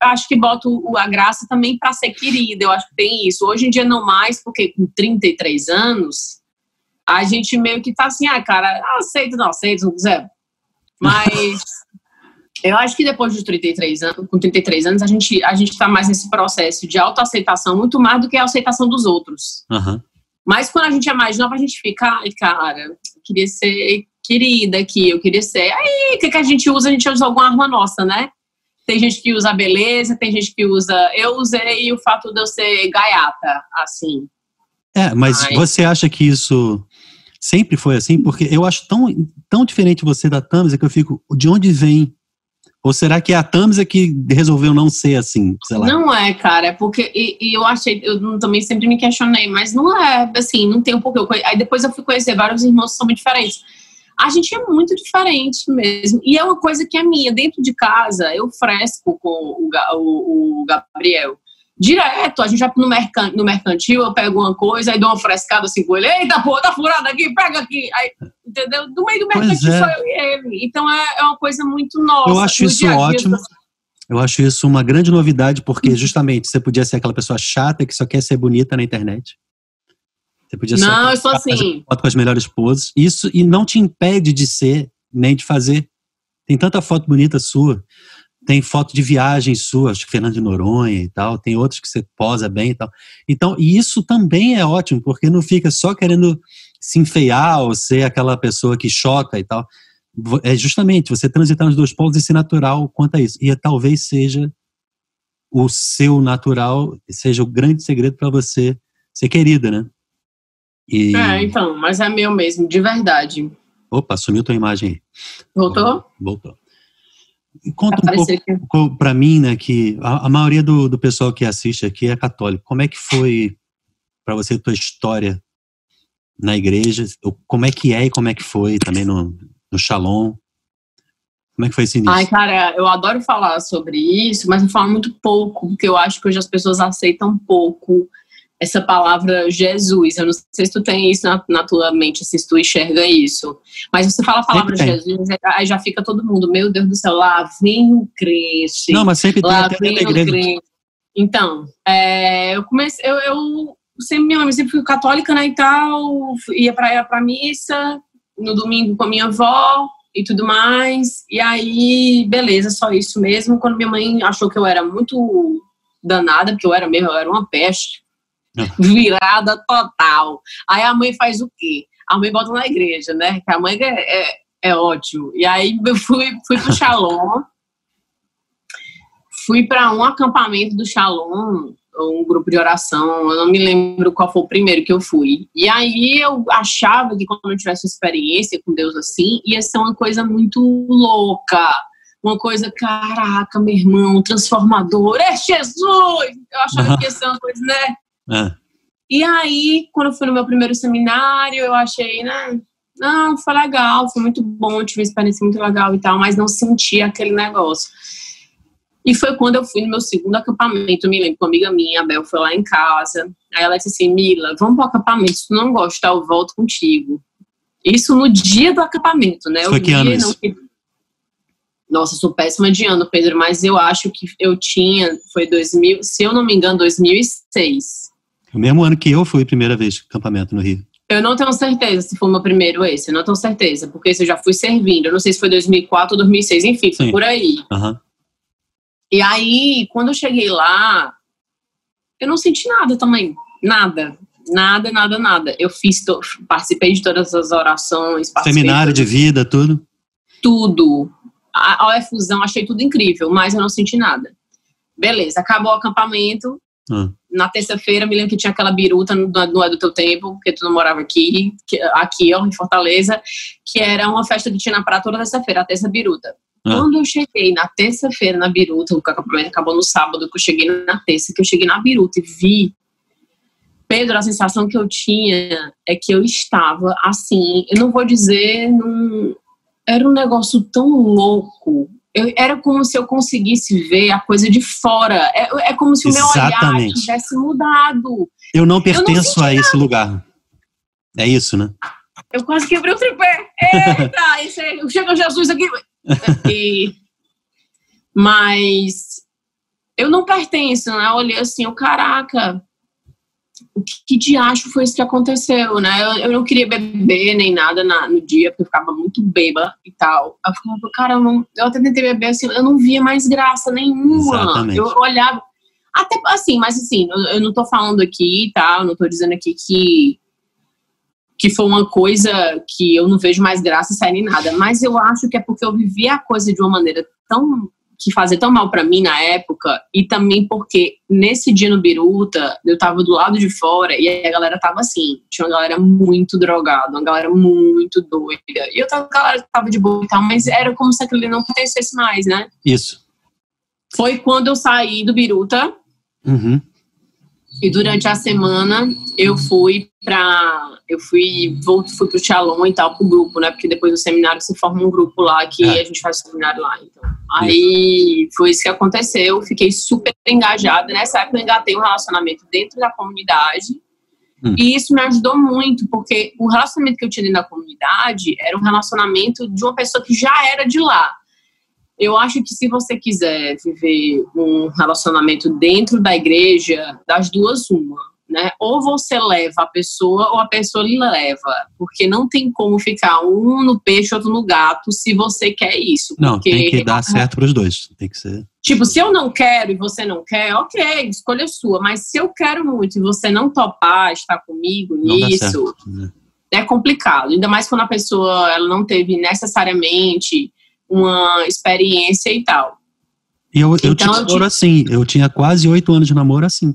acho que boto a graça também para ser querida, eu acho que tem isso. Hoje em dia não mais, porque com 33 anos, a gente meio que tá assim, ah, cara, aceito, não aceito, não quiser. Mas [LAUGHS] eu acho que depois dos 33 anos, com 33 anos, a gente, a gente tá mais nesse processo de autoaceitação, muito mais do que a aceitação dos outros. Aham. Mas quando a gente é mais nova, a gente fica, ai, cara, eu queria ser querida aqui, eu queria ser. Aí, o que, que a gente usa? A gente usa alguma arma nossa, né? Tem gente que usa a beleza, tem gente que usa. Eu usei o fato de eu ser gaiata, assim. É, mas Ai. você acha que isso sempre foi assim? Porque eu acho tão, tão diferente você da Tamisa que eu fico, de onde vem? Ou será que é a Tamisa que resolveu não ser assim? Não é, cara, é porque. E, e eu achei, eu também sempre me questionei, mas não é, assim, não tem um pouco. Aí depois eu fui conhecer vários irmãos que são muito diferentes. A gente é muito diferente mesmo. E é uma coisa que é minha. Dentro de casa, eu fresco com o, o- o Gabriel. Direto, a gente vai no, mercan, no mercantil, eu pego uma coisa, aí dou uma frescada assim com ele. Eita, pô, tá furado aqui, pega aqui. Aí, entendeu? No meio do mercantil é. sou eu e ele. Então é, é uma coisa muito nossa. Eu acho isso ótimo. Eu acho isso uma grande novidade, porque justamente você podia ser aquela pessoa chata que só quer ser bonita na internet. Você podia só Não, eu sou assim. foto com as melhores poses. Isso e não te impede de ser, nem de fazer. Tem tanta foto bonita sua. Tem foto de viagem sua, acho que Fernando de Noronha e tal. Tem outros que você posa bem e tal. Então, e isso também é ótimo, porque não fica só querendo se enfeiar ou ser aquela pessoa que choca e tal. É justamente você transitar nos dois polos e ser natural quanto a isso. E talvez seja o seu natural, seja o grande segredo para você ser querida, né? E... É, então, mas é meu mesmo, de verdade. Opa, sumiu tua imagem aí. Voltou? Voltou. Conta um Apareceu pouco para mim, né, que a, a maioria do, do pessoal que assiste aqui é católico. Como é que foi para você a tua história na igreja? Como é que é e como é que foi também no, no Shalom? Como é que foi esse início? Ai, cara, eu adoro falar sobre isso, mas eu falo muito pouco, porque eu acho que hoje as pessoas aceitam pouco essa palavra Jesus. Eu não sei se tu tem isso na, na tua mente, se tu enxerga isso. Mas você fala a palavra tem. Jesus, aí já fica todo mundo, meu Deus do céu, lá vem o crente. Não, mas sempre tem lá até vem dentro da o crente. Então, é, eu comecei, eu, eu sempre, minha mãe sempre fui católica, né, e tal, ia pra, ia pra missa, no domingo com a minha avó e tudo mais, e aí, beleza, só isso mesmo, quando minha mãe achou que eu era muito danada, porque eu era mesmo, eu era uma peste. [LAUGHS] virada total. Aí a mãe faz o quê? A mãe bota na igreja, né, que a mãe é, é, é ótimo. E aí eu fui, fui pro Shalom, fui para um acampamento do Shalom, um grupo de oração, eu não me lembro qual foi o primeiro que eu fui. E aí eu achava que quando eu tivesse experiência com Deus assim, ia ser uma coisa muito louca. Uma coisa, caraca, meu irmão, transformador, é Jesus! Eu achava que ia ser uma coisa, né? Ah, E aí, quando eu fui no meu primeiro seminário, eu achei, né? Não, foi legal, foi muito bom, tive uma experiência muito legal e tal, mas não senti aquele negócio. E foi quando eu fui no meu segundo acampamento, eu me lembro, com uma amiga minha, a Bel, foi lá em casa. Aí ela disse assim, Mila, vamos pro acampamento, se tu não gostar, eu volto contigo. Isso no dia do acampamento, né? Foi que ano isso? Nossa, eu sou péssima de ano, Pedro, mas eu acho que eu tinha, foi 2000, se eu não me engano, 2006. O mesmo ano que eu fui a primeira vez no acampamento no Rio. Eu não tenho certeza se foi o meu primeiro esse, eu não tenho certeza, porque esse eu já fui servindo. Eu não sei se foi 2004 ou 2006, enfim, foi Sim. por aí. Aham. E aí, quando eu cheguei lá, eu não senti nada também. Nada. Nada, nada, nada. Eu fiz, to- participei de todas as orações, Seminário de vida, tudo. tudo. A, a efusão, achei tudo incrível, mas eu não senti nada. Beleza, acabou o acampamento. Ah. Na terça-feira, me lembro que tinha aquela biruta no, no É do Teu Tempo, porque tu não morava aqui, aqui, ó, em Fortaleza, que era uma festa que tinha na praia toda terça-feira, a terça biruta. Ah. Quando eu cheguei na terça-feira na biruta, o acampamento acabou no sábado, que eu cheguei na terça, que eu cheguei na biruta e vi. Pedro, a sensação que eu tinha é que eu estava assim, eu não vou dizer num, era um negócio tão louco. Eu, era como se eu conseguisse ver a coisa de fora. É, é como se o meu olhar Exatamente. tivesse mudado. Eu não pertenço senti a esse lugar. É isso, né? Eu quase quebrei o tripé. Eita, [LAUGHS] esse, é- chega Jesus aqui. E- mas eu não pertenço, né? Eu olhei assim, o caraca. O que, que diacho foi isso que aconteceu, né? Eu, eu não queria beber nem nada na, no dia, porque eu ficava muito beba e tal. Eu ficava, cara, eu, não, eu até tentei beber assim, eu não via mais graça nenhuma. Exatamente. Eu olhava. Até assim, mas assim, eu, eu não tô falando aqui, tá? Eu não tô dizendo aqui que que foi uma coisa que eu não vejo mais graça sair nem nada, mas eu acho que é porque eu vivi a coisa de uma maneira tão que fazia tão mal para mim na época, e também porque nesse dia no Biruta, eu tava do lado de fora e a galera tava assim, tinha uma galera muito drogada, uma galera muito doida. E eu tava, a galera tava de boa e tal, mas era como se aquilo não acontecesse mais, né? Isso. Foi quando eu saí do Biruta, Uhum. E durante a semana eu fui pra. Eu fui, vou, fui pro Shalom e tal, pro grupo, né? Porque depois do seminário se forma um grupo lá que É. a gente faz o seminário lá. Então. Aí foi isso que aconteceu. Fiquei super engajada. Nessa época eu engatei um relacionamento dentro da comunidade. Hum. E isso me ajudou muito, porque o relacionamento que eu tinha dentro da comunidade era um relacionamento de uma pessoa que já era de lá. Eu acho que se você quiser viver um relacionamento dentro da igreja, das duas, uma, né? Ou você leva a pessoa, ou a pessoa lhe leva. Porque não tem como ficar um no peixe, outro no gato, se você quer isso. Não, porque, tem que dar certo pros dois. Tem que ser. Tipo, se eu não quero e você não quer, ok, escolha sua. Mas se eu quero muito e você não topar estar comigo Não nisso, certo. né? é complicado. Ainda mais quando a pessoa ela não teve necessariamente uma experiência e tal. E eu, eu Então, tinha eu namoro assim. Eu tinha quase oito anos de namoro assim.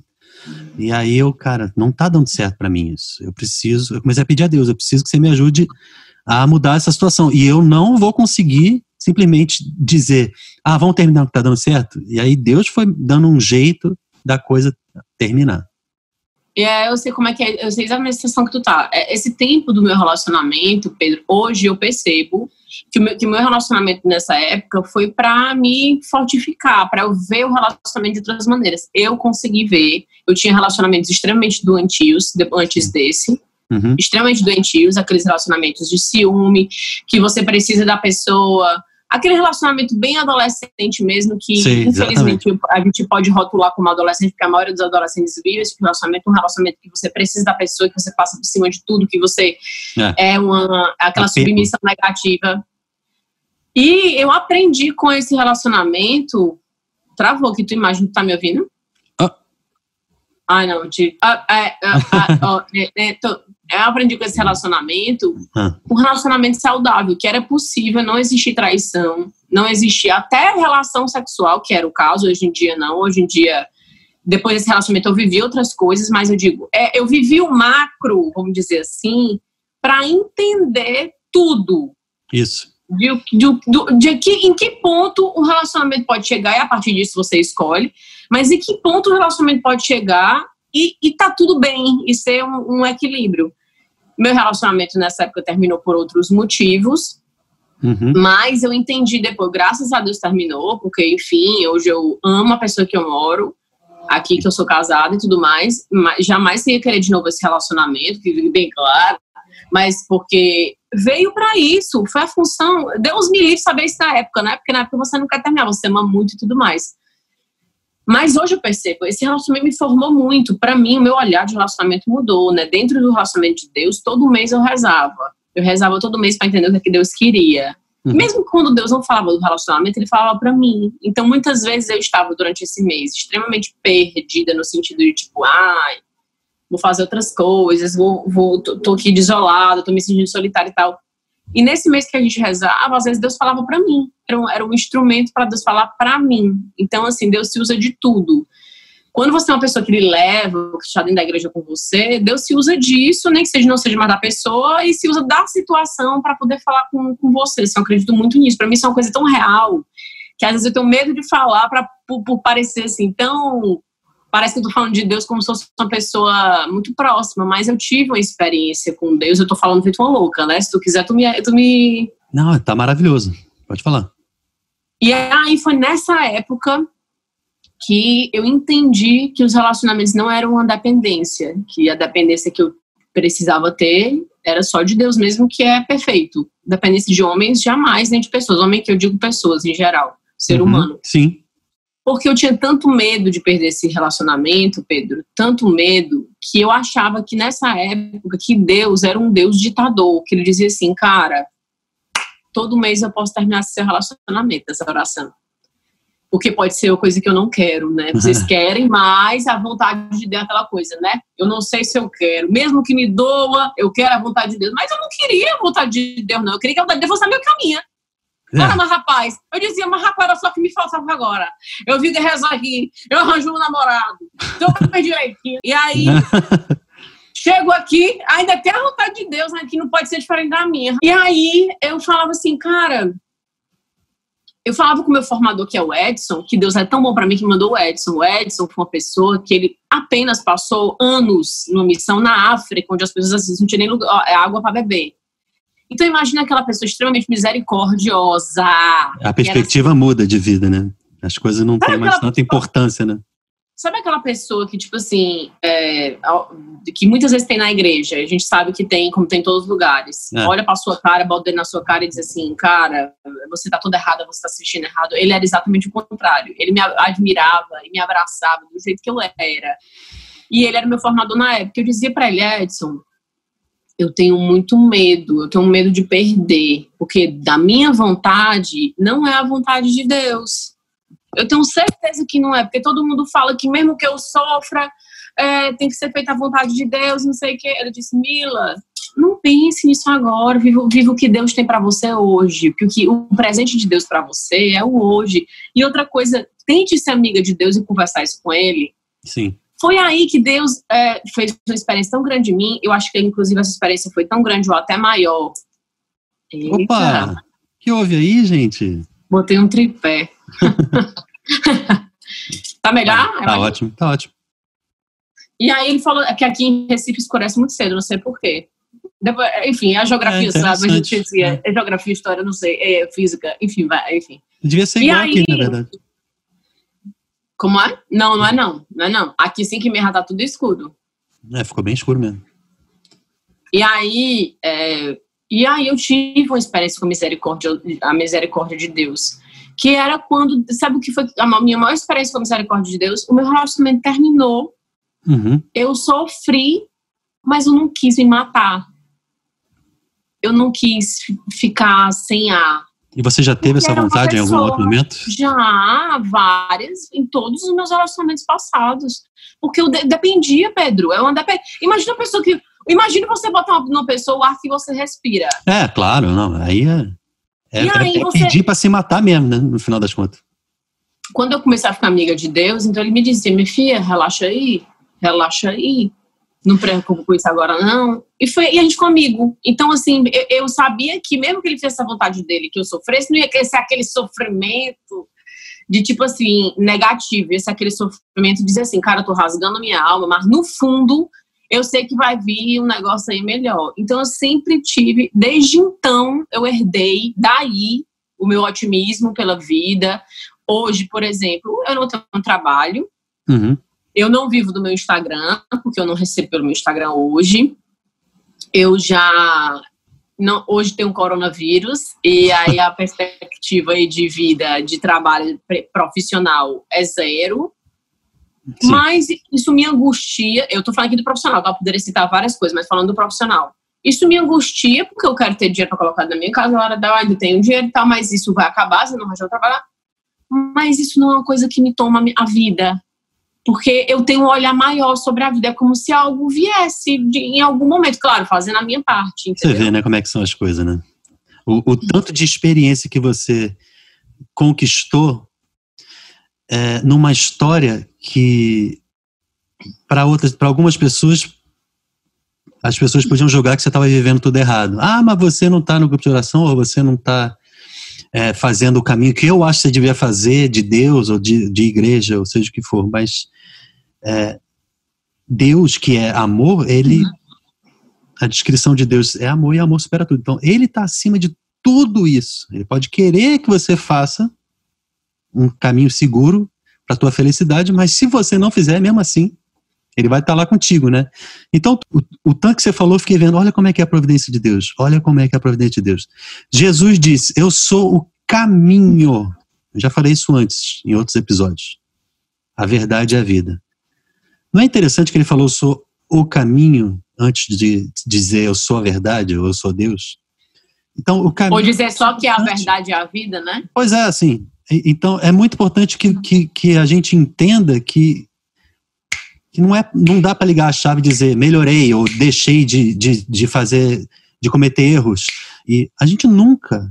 E aí eu, cara, não tá dando certo pra mim isso. Eu preciso. Eu comecei a pedir a Deus, eu preciso que você me ajude a mudar essa situação. E eu não vou conseguir simplesmente dizer, ah, vamos terminar o que tá dando certo. E aí Deus foi dando um jeito da coisa terminar. E é, eu sei como é que é, eu sei exatamente a situação que tu tá. É, Esse tempo do meu relacionamento, Pedro, hoje eu percebo que o meu, que o meu relacionamento nessa época foi pra me fortificar, pra eu ver o relacionamento de outras maneiras. Eu consegui ver, eu tinha relacionamentos extremamente doentios antes desse, Uhum. extremamente doentios, aqueles relacionamentos de ciúme, que você precisa da pessoa, aquele relacionamento bem adolescente mesmo, que Sim, infelizmente a gente pode rotular como adolescente, porque a maioria dos adolescentes vive esse relacionamento, um relacionamento que você precisa da pessoa, que você passa por cima de tudo, que você é, uma aquela Apego. submissão negativa. E eu aprendi com esse relacionamento. Travou que tu imagem, tu tá me ouvindo? Ah. Ai, não, te, ah, é, ah, ah, [LAUGHS] é, é, tô- eu aprendi com esse relacionamento Ah. um relacionamento saudável, que era possível não existir traição, não existir até relação sexual, que era o caso, hoje em dia não, hoje em dia, depois desse relacionamento eu vivi outras coisas, mas eu digo, é, eu vivi o macro, vamos dizer assim, para entender tudo, Isso. de, de, do- de que, em que ponto um relacionamento pode chegar, e a partir disso você escolhe, mas em que ponto o relacionamento pode chegar e, e tá tudo bem, e ser um, um equilíbrio. Meu relacionamento nessa época terminou por outros motivos, Uhum. mas eu entendi depois, graças a Deus terminou, porque enfim, hoje eu amo a pessoa que eu moro, aqui que eu sou casada e tudo mais, mas jamais ia querer de novo esse relacionamento, que fique bem claro, mas porque veio para isso, foi a função, Deus me livre saber isso na época, né? Porque na época você não quer terminar, você ama muito e tudo mais. Mas hoje eu percebo, esse relacionamento me formou muito. Para mim, o meu olhar de relacionamento mudou, né? Dentro do relacionamento de Deus, todo mês eu rezava. Eu rezava todo mês para entender o que, é que Deus queria. Uhum. Mesmo quando Deus não falava do relacionamento, ele falava para mim. Então, muitas vezes eu estava durante esse mês extremamente perdida no sentido de tipo, ai, vou fazer outras coisas, vou, vou tô, tô aqui desolada, tô me sentindo solitária e tal. E nesse mês que a gente rezava, às vezes Deus falava para mim. Era um, era um instrumento para Deus falar para mim. Então, assim, Deus se usa de tudo. Quando você é uma pessoa que lhe leva, que está dentro da igreja com você, Deus se usa disso, nem que seja não seja mais da pessoa, e se usa da situação para poder falar com, com você. Assim, eu acredito muito nisso. Para mim, isso é uma coisa tão real que às vezes eu tenho medo de falar pra, por, por parecer assim, tão. Parece que eu tô falando de Deus como se fosse uma pessoa muito próxima, mas eu tive uma experiência com Deus, eu tô falando feito uma louca, né? Se tu quiser, tu me, tu me Não, tá maravilhoso. Pode falar. E aí foi nessa época que eu entendi que os relacionamentos não eram uma dependência, que a dependência que eu precisava ter era só de Deus mesmo, que é perfeito. Dependência de homens, jamais, nem de pessoas. Homem que eu digo pessoas em geral, ser Uhum. humano. Sim. Porque eu tinha tanto medo de perder esse relacionamento, Pedro, tanto medo, que eu achava que nessa época que Deus era um Deus ditador, que ele dizia assim, cara, todo mês eu posso terminar esse relacionamento, essa oração. Porque pode ser uma coisa que eu não quero, né? Vocês [LAUGHS] querem, mas a vontade de Deus é aquela coisa, né? Eu não sei se eu quero. Mesmo que me doa, eu quero a vontade de Deus. Mas eu não queria a vontade de Deus, não. Eu queria que a vontade de Deus fosse a meu caminho. Agora, mas rapaz, eu dizia, mas rapaz, era só que me faltava agora. Eu vi de rezar aqui, eu arranjo um namorado, então eu direitinho. E aí, [LAUGHS] chego aqui, ainda tem a vontade de Deus, né, que não pode ser diferente da minha. E aí, eu falava assim, cara, eu falava com o meu formador, que é o Edson, que Deus é tão bom para mim que mandou o Edson. O Edson foi uma pessoa que ele apenas passou anos numa missão na África, onde as pessoas às vezes não tinham nem lugar, é água para beber. Então imagina aquela pessoa extremamente misericordiosa. A perspectiva assim, muda de vida, né? As coisas não têm mais tanta importância, né? Sabe aquela pessoa que, tipo assim, é, que muitas vezes tem na igreja, a gente sabe que tem, como tem em todos os lugares. É. Olha pra sua cara, bota o dedo na sua cara e diz assim, cara, você tá toda errada, você tá assistindo errado. Ele era exatamente o contrário. Ele me admirava e me abraçava do jeito que eu era. E ele era meu formador na época. Eu dizia para ele, Edson, eu tenho muito medo, eu tenho medo de perder, porque da minha vontade não é a vontade de Deus. Eu tenho certeza que não é, porque todo mundo fala que mesmo que eu sofra, é, tem que ser feita a vontade de Deus, não sei o quê. Ele disse, Mila, não pense nisso agora, viva, viva o que Deus tem para você hoje, porque o, presente de Deus para você é o hoje. E outra coisa, tente ser amiga de Deus e conversar isso com Ele. Sim. Foi aí que Deus é, fez uma experiência tão grande em mim. Eu acho que, inclusive, essa experiência foi tão grande ou até maior. Eita. Opa! que houve aí, gente? Botei um tripé. [LAUGHS] tá melhor? Tá, tá ótimo, tá ótimo. E aí ele falou que aqui em Recife escurece muito cedo, não sei porquê. Depois, enfim, é a geografia, é sabe? A gente dizia, é. é geografia, história, não sei, é física, enfim, vai, enfim. Devia ser igual aí, aqui, na verdade. Como é? Não, não é não. Não é não. Aqui 5 e meia tá tudo escuro. É, ficou bem escuro mesmo. E aí, é, e aí eu tive uma experiência com a misericórdia, a misericórdia de Deus. Que era quando, sabe o que foi a minha maior experiência com a misericórdia de Deus? O meu relacionamento terminou. Uhum. Eu sofri, mas eu não quis me matar. Eu não quis ficar sem ar. E você já teve essa vontade em algum outro momento? Já, várias, em todos os meus relacionamentos passados. Porque eu de dependia, Pedro. Eu depend... Imagina uma pessoa que. Imagina você botar numa pessoa o ar que você respira. É, claro, não. Aí é. É, aí é você... pedir para se matar mesmo, né? No final das contas. Quando eu comecei a ficar amiga de Deus, então ele me dizia: minha filha, relaxa aí, relaxa aí não preocupo com isso agora, não. E, foi, e a gente ficou amigo. Então, assim, eu, eu, sabia que mesmo que ele fizesse a vontade dele, que eu sofresse, não ia ser aquele sofrimento de tipo assim, negativo. Ser aquele sofrimento de dizer assim, cara, eu tô rasgando minha alma, mas no fundo eu sei que vai vir um negócio aí melhor. Então, eu sempre tive, desde então, eu herdei daí o meu otimismo pela vida. Hoje, por exemplo, eu não tenho um trabalho. Uhum. Eu não vivo do meu Instagram, porque eu não recebo pelo meu Instagram hoje. Eu já não, hoje tem um coronavírus e aí a perspectiva aí de vida, de trabalho profissional é zero. Sim. Mas isso me angustia. Eu tô falando aqui do profissional, tá? Eu poderia citar várias coisas, mas falando do profissional. Isso me angustia porque eu quero ter dinheiro para colocar na minha casa, na hora da ainda tenho dinheiro e tal, mas isso vai acabar, se não arranjar trabalhar. Mas isso não é uma coisa que me toma a vida porque eu tenho um olhar maior sobre a vida, é como se algo viesse de, em algum momento, claro, fazendo a minha parte. Entendeu? Você vê, né, como é que são as coisas, né? O, o tanto de experiência que você conquistou é, numa história que para outras, para algumas pessoas, as pessoas podiam julgar que você estava vivendo tudo errado. Ah, mas você não está no grupo de oração ou você não está é, fazendo o caminho que eu acho que você devia fazer de Deus ou de, de igreja, ou seja o que for, mas é, Deus, que é amor, ele. A descrição de Deus é amor e amor supera tudo. Então, ele está acima de tudo isso. Ele pode querer que você faça um caminho seguro para tua felicidade, mas se você não fizer, mesmo assim, ele vai estar tá lá contigo, né? Então, o, o tanto que você falou, eu fiquei vendo, olha como é que é a providência de Deus. Olha como é que é a providência de Deus. Jesus disse, eu sou o caminho. Eu já falei isso antes, em outros episódios. A verdade é a vida. Não é interessante que ele falou, eu sou o caminho antes de dizer eu sou a verdade ou eu sou Deus. Então, o caminho. Ou dizer só que a verdade é a vida, né? Pois é, assim. Então, é muito importante que, que, que a gente entenda que, que não, é, não dá para ligar a chave e dizer melhorei ou deixei de, de, de fazer, de cometer erros. E a gente nunca,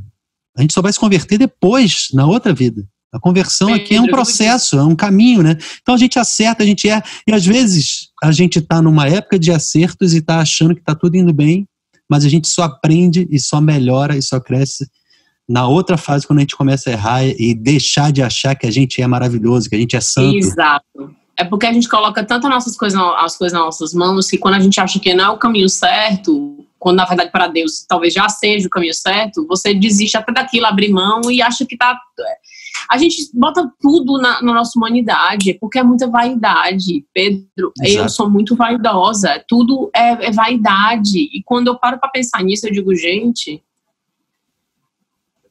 a gente só vai se converter depois, na outra vida. A conversão Pedro, aqui é um processo, é um caminho, né? Então a gente acerta, a gente erra. E às vezes a gente está numa época de acertos e está achando que está tudo indo bem, mas a gente só aprende e só melhora e só cresce na outra fase quando a gente começa a errar e deixar de achar que a gente é maravilhoso, que a gente é santo. Exato. É porque a gente coloca tanto as nossas coisas, as coisas nas nossas mãos que quando a gente acha que não é o caminho certo, quando na verdade para Deus talvez já seja o caminho certo, você desiste até daquilo, abre mão e acha que tá a gente bota tudo na, na nossa humanidade, porque é muita vaidade. Pedro, Exato. eu sou muito vaidosa, tudo é, é vaidade. E quando eu paro para pensar nisso, eu digo, gente,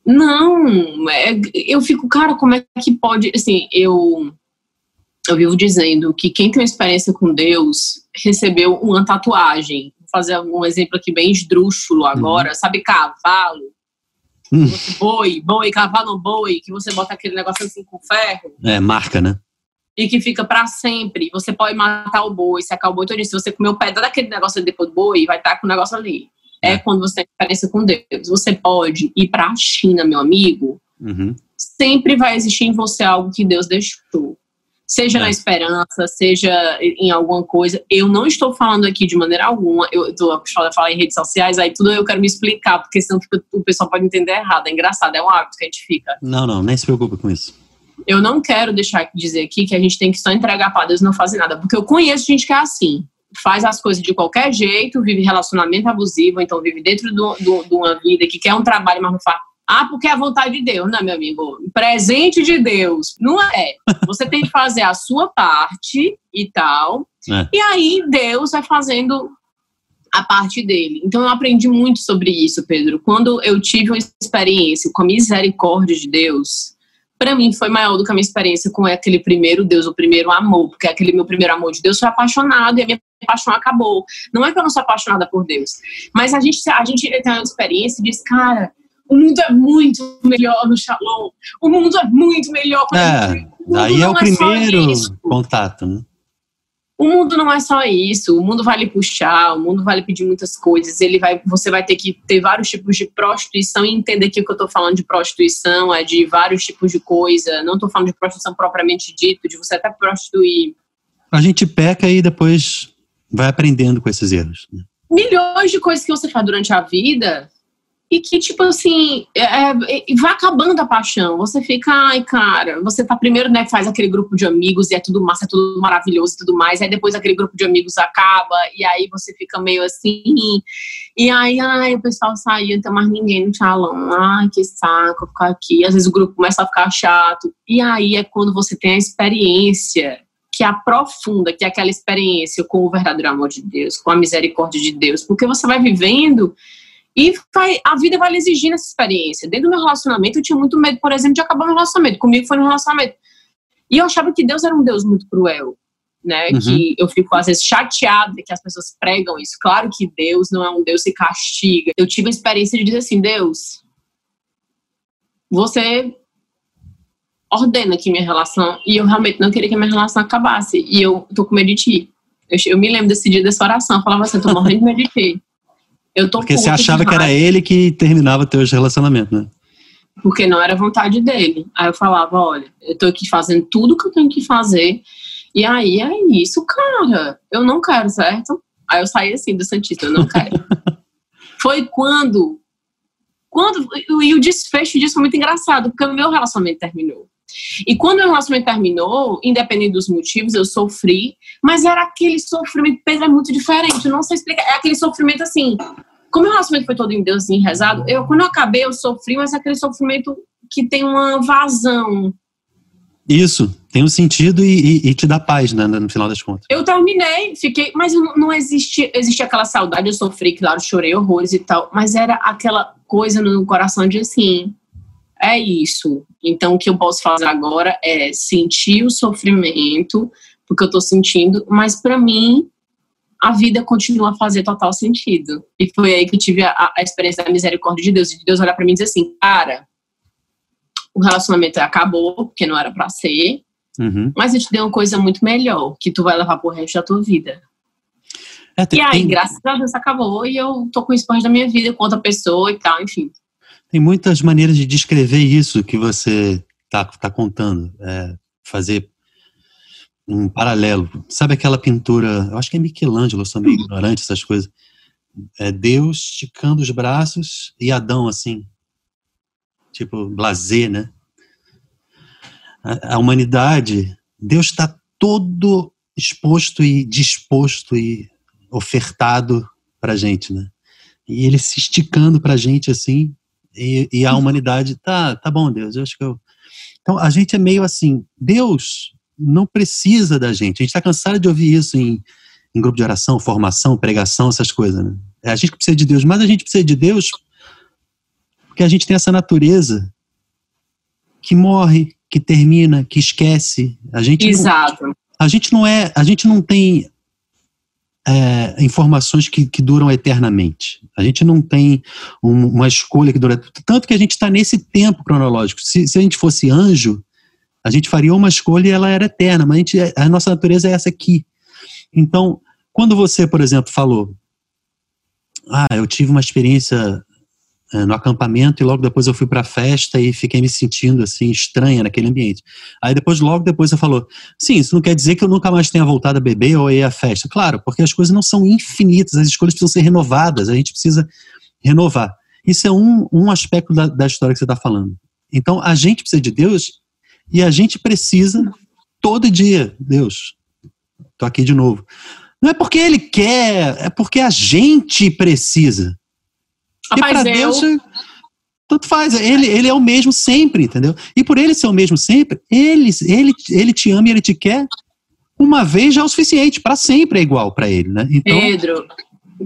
não, é, eu fico, cara, como é que pode, assim, eu eu vivo dizendo que quem tem uma experiência com Deus recebeu uma tatuagem. Vou fazer um exemplo aqui bem esdrúxulo agora, uhum. sabe cavalo? Hum. Boi, boi, cavalo boi, que você bota aquele negócio assim com ferro. É, marca, né? E que fica para sempre. Você pode matar o boi, secar o boi todo Se você comer o pedaço daquele negócio depois do boi, vai estar com o negócio ali. É, é quando você tem experiência com Deus. Você pode ir para a China, meu amigo. Uhum. Sempre vai existir em você algo que Deus deixou seja é. na esperança, seja em alguma coisa. Eu não estou falando aqui de maneira alguma, eu estou acostumada a falar em redes sociais, aí tudo eu quero me explicar, porque senão o pessoal pode entender errado. É engraçado, é um hábito que a gente fica. Não, não, nem se preocupe com isso. Eu não quero deixar de dizer aqui que a gente tem que só entregar para Deus e não fazer nada, porque eu conheço gente que é assim. Faz as coisas de qualquer jeito, vive relacionamento abusivo, então vive dentro de uma vida que quer um trabalho, mas não faz ah, porque é a vontade de Deus, não, meu amigo? Presente de Deus. Não é. Você tem que fazer a sua parte e tal. É. E aí Deus vai fazendo a parte dele. Então eu aprendi muito sobre isso, Pedro. Quando eu tive uma experiência com a misericórdia de Deus, para mim foi maior do que a minha experiência com aquele primeiro Deus, o primeiro amor, porque aquele meu primeiro amor de Deus foi apaixonado e a minha paixão acabou. Não é que eu não sou apaixonada por Deus, mas a gente a gente tem uma experiência e diz, cara, o mundo é muito melhor no Shalom. O mundo é muito melhor. É, aí é o é primeiro contato, né? O mundo não é só isso. O mundo vai lhe puxar, o mundo vai lhe pedir muitas coisas. Ele vai, você vai ter que ter vários tipos de prostituição e entender que o que eu estou falando de prostituição é de vários tipos de coisa. Não estou falando de prostituição propriamente dito, de você até prostituir. A gente peca e depois vai aprendendo com esses erros. Né? Milhões de coisas que você faz durante a vida e que, tipo assim, é, é, vai acabando a paixão. Você fica, ai, cara, você tá primeiro, né, faz aquele grupo de amigos e é tudo massa, é tudo maravilhoso e tudo mais, aí depois aquele grupo de amigos acaba, e aí você fica meio assim, e aí, ai, o pessoal saiu, não tem mais ninguém no salão, ai, que saco ficar aqui. Às vezes o grupo começa a ficar chato, e aí é quando você tem a experiência que aprofunda, que é aquela experiência com o verdadeiro amor de Deus, com a misericórdia de Deus, porque você vai vivendo e vai, a vida vai lhe exigindo essa experiência. Dentro do meu relacionamento, eu tinha muito medo, por exemplo, de acabar meu relacionamento. Comigo foi no relacionamento. E eu achava que Deus era um Deus muito cruel. Né, uhum. que eu fico às vezes chateada que as pessoas pregam isso. Claro que Deus não é um Deus que castiga. Eu tive a experiência de dizer assim: Deus, você ordena aqui minha relação. E eu realmente não queria que minha relação acabasse. E eu tô com medo de ti. Eu, eu me lembro desse dia dessa oração. Eu falava assim: eu tô morrendo de medo de ti. Eu tô Porque você achava que era ele que terminava teus relacionamentos, né? Porque não era vontade dele. Aí eu falava, olha, eu tô aqui fazendo tudo que eu tenho que fazer. E aí é isso, cara. Eu não quero, certo? Aí eu saí assim do Santista, eu não quero. [LAUGHS] foi quando. Quando. E o desfecho disso foi muito engraçado, porque o meu relacionamento terminou. E quando o relacionamento terminou, independente dos motivos, eu sofri, mas era aquele sofrimento, Pedro é muito diferente, eu não sei explicar, é aquele sofrimento assim, como o relacionamento foi todo em Deus assim, rezado, eu, quando eu acabei, eu sofri, mas é aquele sofrimento que tem uma vazão. Isso, tem um sentido e, e, e te dá paz, né, no final das contas. Eu terminei, fiquei, mas não, não existe, existe aquela saudade, eu sofri, claro, chorei horrores e tal, mas era aquela coisa no coração de assim, é isso. Então, o que eu posso fazer agora é sentir o sofrimento, porque eu tô sentindo, mas para mim, a vida continua a fazer total sentido. E foi aí que eu tive a, a experiência da misericórdia de Deus, de Deus olhar para mim e dizer assim, cara, o relacionamento acabou, porque não era para ser, uhum. mas eu te dei uma coisa muito melhor, que tu vai levar pro resto da tua vida. É, tem, e aí, tem... graças a Deus, acabou e eu tô com isso da minha vida com outra pessoa e tal, enfim. Tem muitas maneiras de descrever isso que você tá, tá contando. É, fazer um paralelo. Sabe aquela pintura, eu acho que é Michelangelo, eu sou meio ignorante essas coisas. É Deus esticando os braços e Adão assim, tipo blazer, né? A, a humanidade, Deus está todo exposto e disposto e ofertado para gente, né? E ele se esticando para gente assim, e, e, a humanidade tá, tá bom, Deus. Eu acho que eu. Então a gente é meio assim. Deus não precisa da gente. A gente está cansado de ouvir isso em, em grupo de oração, formação, pregação, essas coisas. Né? É a gente que precisa de Deus, mas a gente precisa de Deus porque a gente tem essa natureza que morre, que termina, que esquece. A gente Exato. Não, a gente não é, a gente não tem é, informações que, que, duram eternamente. A gente não tem um, uma escolha que dura. Tanto que a gente está nesse tempo cronológico. Se, se, a gente fosse anjo, a gente faria uma escolha e ela era eterna, mas a, gente, a nossa natureza é essa aqui. Então, quando você, por exemplo, falou, ah, eu tive uma experiência no acampamento e logo depois eu fui para a festa e fiquei me sentindo assim estranha naquele ambiente. Aí depois logo depois você falou, sim, isso não quer dizer que eu nunca mais tenha voltado a beber ou ir à festa. Claro, porque as coisas não são infinitas, as escolhas precisam ser renovadas, a gente precisa renovar. Isso é um, um aspecto da, da história que você está falando. Então a gente precisa de Deus e a gente precisa todo dia, Deus. Tô aqui de novo. Não é porque ele quer, é porque a gente precisa. Rapaz, e para Deus, tanto faz. Ele, ele é o mesmo sempre, entendeu? E por ele ser o mesmo sempre, ele, ele, ele te ama e ele te quer uma vez já é o suficiente, para sempre é igual para ele, né? Então, Pedro,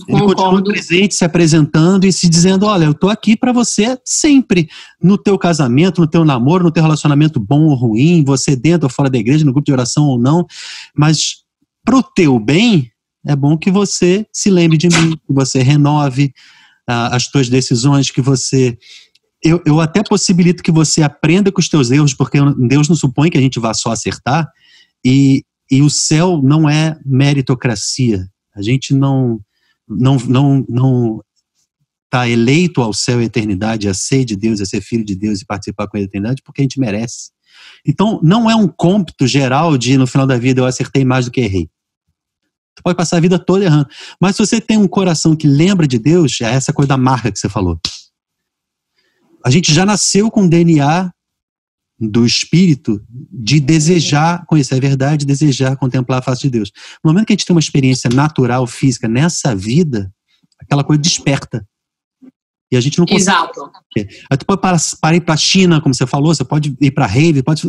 ele continua presente, se apresentando e se dizendo: Olha, eu tô aqui para você sempre. No teu casamento, no teu namoro, no teu relacionamento bom ou ruim, você dentro ou fora da igreja, no grupo de oração ou não. Mas pro teu bem, é bom que você se lembre de mim, que você renove uh, as tuas decisões, que você. Eu, eu até possibilito que você aprenda com os teus erros, porque Deus não supõe que a gente vá só acertar, e, e o céu não é meritocracia. A gente não não não não está eleito ao céu e à eternidade, a ser de Deus, a ser filho de Deus e participar com a eternidade, porque a gente merece. Então, não é um cômpito geral de no final da vida eu acertei mais do que errei. Você pode passar a vida toda errando. Mas se você tem um coração que lembra de Deus, é essa coisa da marca que você falou. A gente já nasceu com o DNA do espírito de desejar conhecer a verdade, desejar contemplar a face de Deus. No momento que a gente tem uma experiência natural, física nessa vida, aquela coisa desperta. E a gente não consegue. Exato. Aí tu pode parar, para ir para a China, como você falou, você pode ir para a rave, pode.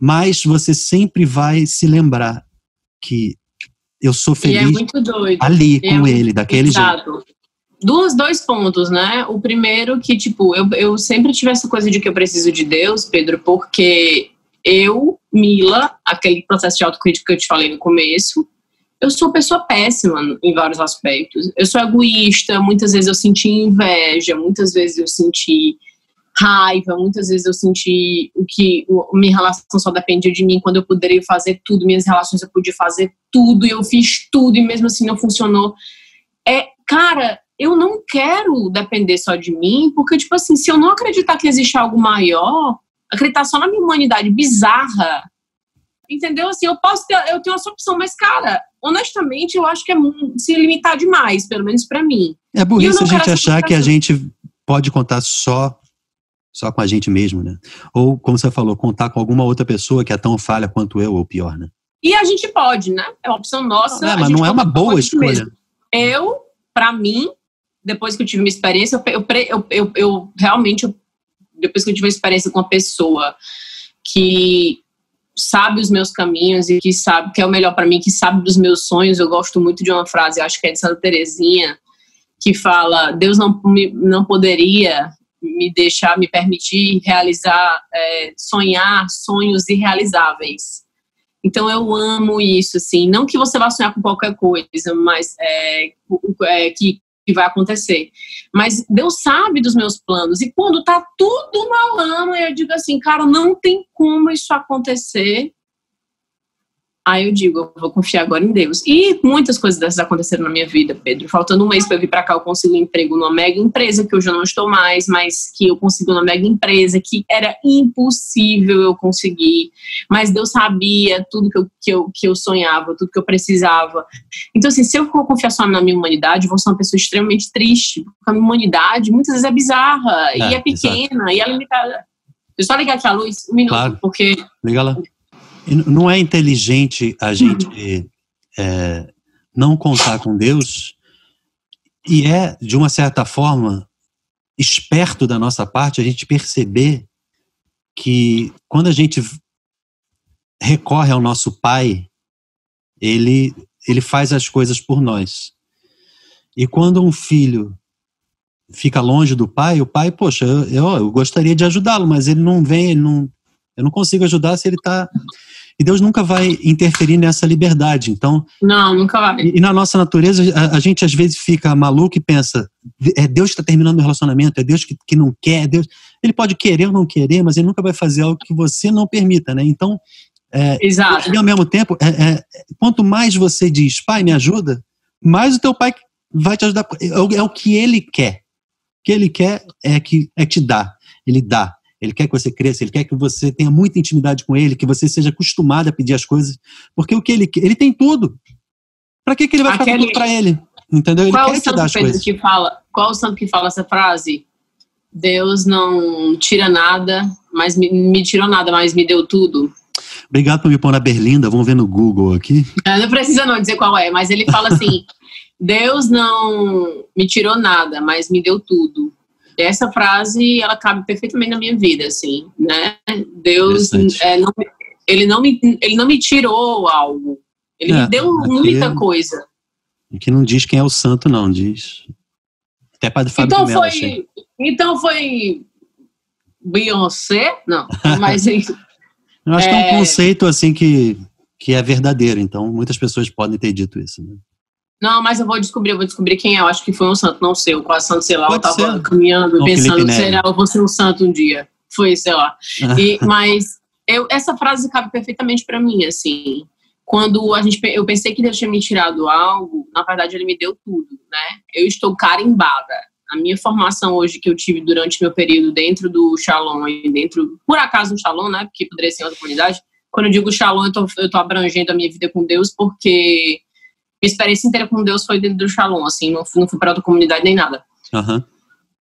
Mas você sempre vai se lembrar que eu sou feliz é ali com é ele, daquele exato. jeito duas, dois pontos, né? O primeiro que, tipo, eu, eu sempre tive essa coisa de que eu preciso de Deus, Pedro, porque eu, Mila, aquele processo de autocrítica que eu te falei no começo, eu sou pessoa péssima em vários aspectos. Eu sou egoísta, muitas vezes eu senti inveja, muitas vezes eu senti raiva, muitas vezes eu senti o que o, minha relação só dependia de mim quando eu poderia fazer tudo, minhas relações eu podia fazer tudo e eu fiz tudo e mesmo assim não funcionou. É, cara, eu não quero depender só de mim, porque, tipo assim, se eu não acreditar que existe algo maior, acreditar só na minha humanidade bizarra, entendeu? Assim, eu posso ter, eu tenho essa opção, mas, cara, honestamente, eu acho que é se limitar demais, pelo menos para mim. É burrice a gente achar que a gente pode contar só só com a gente mesmo, né? Ou, como você falou, contar com alguma outra pessoa que é tão falha quanto eu, ou pior, né? E a gente pode, né? É uma opção nossa. É, mas não é uma boa escolha. Mesmo. Eu, para mim, depois que eu tive uma experiência, eu, eu, eu, eu realmente, depois que eu tive uma experiência com uma pessoa que sabe os meus caminhos e que sabe que é o melhor para mim, que sabe dos meus sonhos, eu gosto muito de uma frase, acho que é de Santa Teresinha, que fala: Deus não, não poderia me deixar, me permitir realizar, é, sonhar sonhos irrealizáveis. Então eu amo isso, assim. Não que você vá sonhar com qualquer coisa, mas é, é, que, que vai acontecer. Mas Deus sabe dos meus planos. E quando tá tudo na lama, eu digo assim, cara, não tem como isso acontecer Aí eu digo, eu vou confiar agora em Deus. E muitas coisas dessas aconteceram na minha vida, Pedro. Faltando um mês para eu vir para cá, eu consigo um emprego numa mega empresa, que hoje eu não estou mais, mas que eu consigo uma mega empresa, que era impossível eu conseguir. Mas Deus sabia tudo que eu, que eu, que eu sonhava, tudo que eu precisava. Então, assim, se eu for confiar só na minha humanidade, eu vou ser uma pessoa extremamente triste, porque a minha humanidade muitas vezes é bizarra, é, e é pequena, exato. e é limitada. Deixa eu só ligar aqui a luz, um minuto, claro. porque. Liga lá. Não é inteligente a gente é, não contar com Deus e é, de uma certa forma, esperto da nossa parte a gente perceber que quando a gente recorre ao nosso Pai, ele, ele faz as coisas por nós. E quando um filho fica longe do pai, o pai, poxa, eu, eu, eu gostaria de ajudá-lo, mas ele não vem, ele não, eu não consigo ajudar se ele está e Deus nunca vai interferir nessa liberdade. Então. Não, nunca vai. E, e na nossa natureza, a, a, gente às vezes fica maluco e pensa: é Deus que está terminando o relacionamento, é Deus que, que não quer, é Deus. Ele pode querer ou não querer, mas ele nunca vai fazer algo que você não permita, né? Então. É, Exato. E ao mesmo tempo, é, é, quanto mais você diz, pai, me ajuda, mais o teu pai vai te ajudar. É, é o que ele quer. O que ele quer é que é te dar. Ele dá. Ele quer que você cresça, ele quer que você tenha muita intimidade com ele, que você seja acostumado a pedir as coisas, porque o que ele ele tem tudo. Para que, que ele vai Aquele... ficar tudo para ele? Entendeu? Ele qual quer te dar as coisas. Que fala, qual o santo que fala essa frase? Deus não tira nada, mas me, me tirou nada, mas me deu tudo. Obrigado por me pôr na berlinda, vamos ver no Google aqui. Não precisa não dizer qual é, mas ele fala assim: [LAUGHS] Deus não me tirou nada, mas me deu tudo essa frase ela cabe perfeitamente na minha vida, assim, né? Deus, é, não, ele não me, ele não me tirou algo, ele é, me deu muita coisa. Que não diz quem é o santo, não diz. Até Padre Fábio então foi, achei. então foi Beyoncé, não, [LAUGHS] mas eu acho é, que é um conceito assim que que é verdadeiro. Então muitas pessoas podem ter dito isso. Né? Não, mas eu vou descobrir, eu vou descobrir quem é. Eu acho que foi um santo, não sei. O qual santo, sei lá, Pode eu tava ser. caminhando, não, pensando, será eu vou ser um santo um dia. Foi, sei lá. E, [LAUGHS] mas eu, essa frase cabe perfeitamente para mim, assim. Quando a gente, eu pensei que Deus tinha me tirado algo, na verdade ele me deu tudo, né? Eu estou carimbada. A minha formação hoje que eu tive durante meu período dentro do Shalom e dentro, por acaso, do Shalom, né? Porque poderia ser outra comunidade. Quando eu digo Shalom, eu tô, eu tô abrangendo a minha vida com Deus porque minha experiência inteira com Deus foi dentro do Shalom, assim, não, não fui para outra comunidade nem nada. Uhum.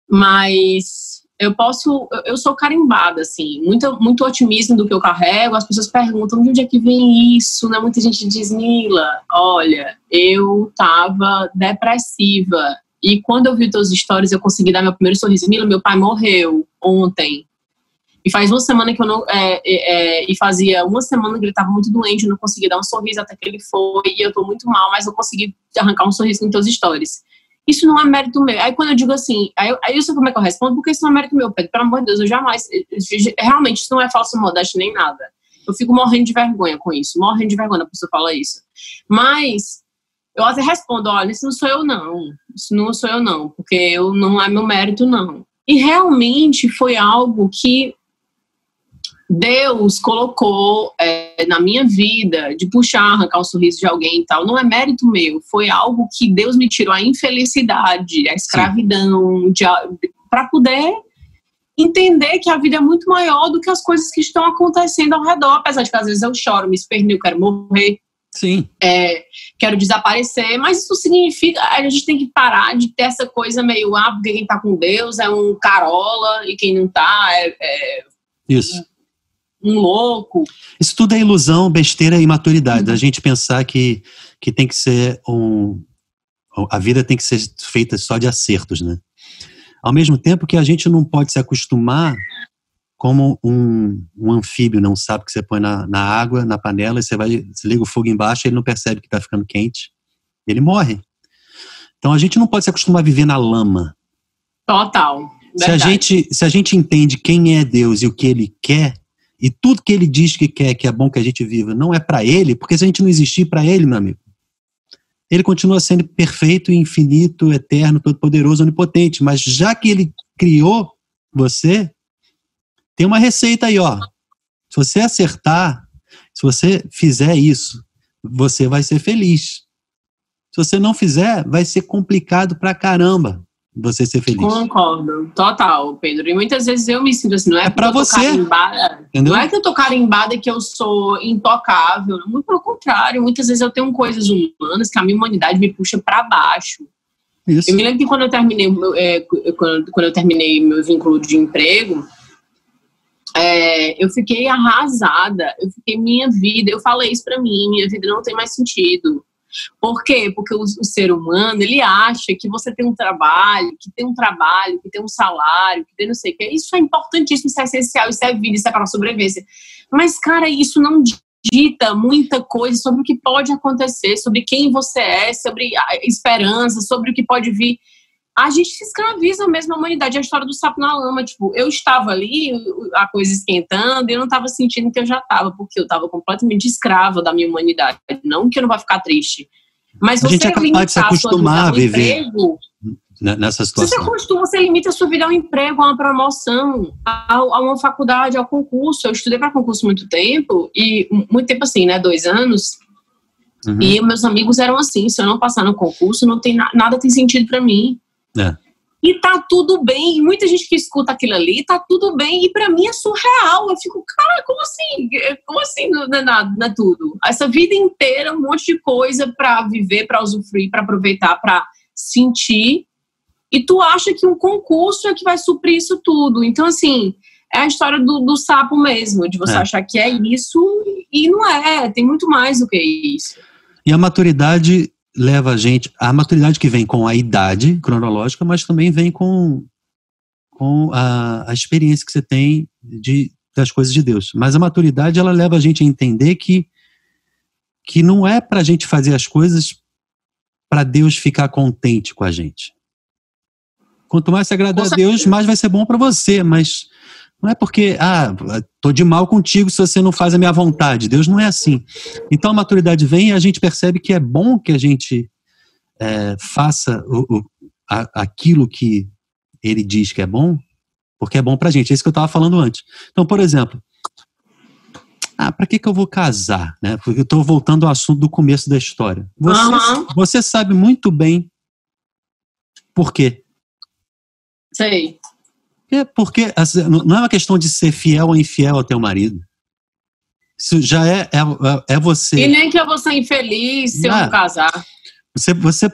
Mas eu posso, eu sou carimbada, assim, muito, muito otimismo do que eu carrego. As pessoas perguntam de onde é que vem isso, né? Muita gente diz, Nila, olha, eu tava depressiva. E quando eu vi teus stories, eu consegui dar meu primeiro sorriso. Mila, meu pai morreu ontem. E faz uma semana que eu não. É, é, é, e fazia uma semana que ele estava muito doente, eu não conseguia dar um sorriso até que ele foi, e eu estou muito mal, mas eu consegui arrancar um sorriso com teus stories. Isso não é mérito meu. Aí quando eu digo assim, aí, eu, aí eu sei como é que eu respondo, porque isso não é mérito meu, Pedro. Pelo amor de Deus, eu jamais. Realmente, isso não é falso modéstia nem nada. Eu fico morrendo de vergonha com isso, morrendo de vergonha a pessoa fala isso. Mas eu até respondo, olha, isso não sou eu não, isso não sou eu não, porque eu não é meu mérito não. E realmente foi algo que Deus colocou é, na minha vida de puxar, arrancar o sorriso de alguém e tal, não é mérito meu, foi algo que Deus me tirou a infelicidade, a escravidão, para poder entender que a vida é muito maior do que as coisas que estão acontecendo ao redor, apesar de que às vezes eu choro, me espernei, eu quero morrer. Sim. É, quero desaparecer, mas isso significa a gente tem que parar de ter essa coisa meio, ah, porque quem tá com Deus é um carola e quem não tá é, é isso um louco. Isso tudo é ilusão, besteira e imaturidade. Uhum. A gente pensar que, que tem que ser um. A vida tem que ser feita só de acertos, né? Ao mesmo tempo que a gente não pode se acostumar como um, um anfíbio não sabe que você põe na, na água, na panela, e você vai, você liga o fogo embaixo, ele não percebe que está ficando quente, ele morre. Então a gente não pode se acostumar a viver na lama. Total. Se a, gente, se a gente entende quem é Deus e o que ele quer, e tudo que ele diz que quer, que é bom que a gente viva, não é para ele, porque se a gente não existir para ele, meu amigo, ele continua sendo perfeito, infinito, eterno, todo-poderoso, onipotente. Mas já que ele criou você, tem uma receita aí, ó. Se você acertar, se você fizer isso, você vai ser feliz. Se você não fizer, vai ser complicado pra caramba você ser feliz. Concordo, total, Pedro. E muitas vezes eu me sinto assim, não é, é para você. Carimbada, não é que eu tô carimbada e que eu sou intocável, muito pelo contrário. Muitas vezes eu tenho coisas humanas que a minha humanidade me puxa para baixo. Isso. Eu me lembro que quando eu terminei, é, quando, quando eu terminei meu vínculo de emprego, é, eu fiquei arrasada. Eu fiquei minha vida. Eu falei isso para mim, minha vida não tem mais sentido por quê? Porque o, o, ser humano, ele acha que você tem um trabalho, que tem um trabalho, que tem um salário, que tem não sei o que. Isso é importantíssimo, isso é essencial, isso é vida, isso é para a sobrevivência. Mas, cara, isso não dita muita coisa sobre o que pode acontecer, sobre quem você é, sobre a esperança, sobre o que pode vir a gente se escraviza mesmo a humanidade. É a história do sapo na lama. Tipo, eu estava ali, a coisa esquentando, e eu não estava sentindo que eu já estava, porque eu estava completamente escrava da minha humanidade. Não que eu não vá ficar triste. Mas a gente é capaz de se acostumar a viver emprego, nessa situação. Você se acostuma, você limita a sua vida ao emprego, a uma promoção, a, a uma faculdade, ao concurso. Eu estudei para concurso muito tempo, e muito tempo assim, né? Dois anos. Uhum. E meus amigos eram assim: se eu não passar no concurso, não tem nada tem sentido para mim. É. E tá tudo bem. E muita gente que escuta aquilo ali, tá tudo bem. E para mim é surreal. Eu fico, cara, como assim? Como assim não é nada, não é tudo? Essa vida inteira, um monte de coisa para viver, para usufruir, para aproveitar, para sentir. E tu acha que um concurso é que vai suprir isso tudo. Então, assim, é a história do, do sapo mesmo, de você é. achar que é isso e não é. Tem muito mais do que isso. E a maturidade leva a gente. A maturidade que vem com a idade cronológica, mas também vem com, com a, a experiência que você tem de, das coisas de Deus. Mas a maturidade, ela leva a gente a entender que, que não é para a gente fazer as coisas para Deus ficar contente com a gente. Quanto mais se agradar a Deus, mais vai ser bom para você, mas não é porque, ah, tô de mal contigo se você não faz a minha vontade. Deus não é assim. Então a maturidade vem e a gente percebe que é bom que a gente é, faça o, o, a, aquilo que ele diz que é bom, porque é bom pra gente. É isso que eu estava falando antes. Então, por exemplo, ah, para que, que eu vou casar? Né? Porque eu estou voltando ao assunto do começo da história. Você, uhum. você sabe muito bem por quê. Sei. É porque assim, não é uma questão de ser fiel ou infiel ao teu marido. Isso já é, é, é você. E nem que eu vou ser infeliz se eu não casar. Você, você,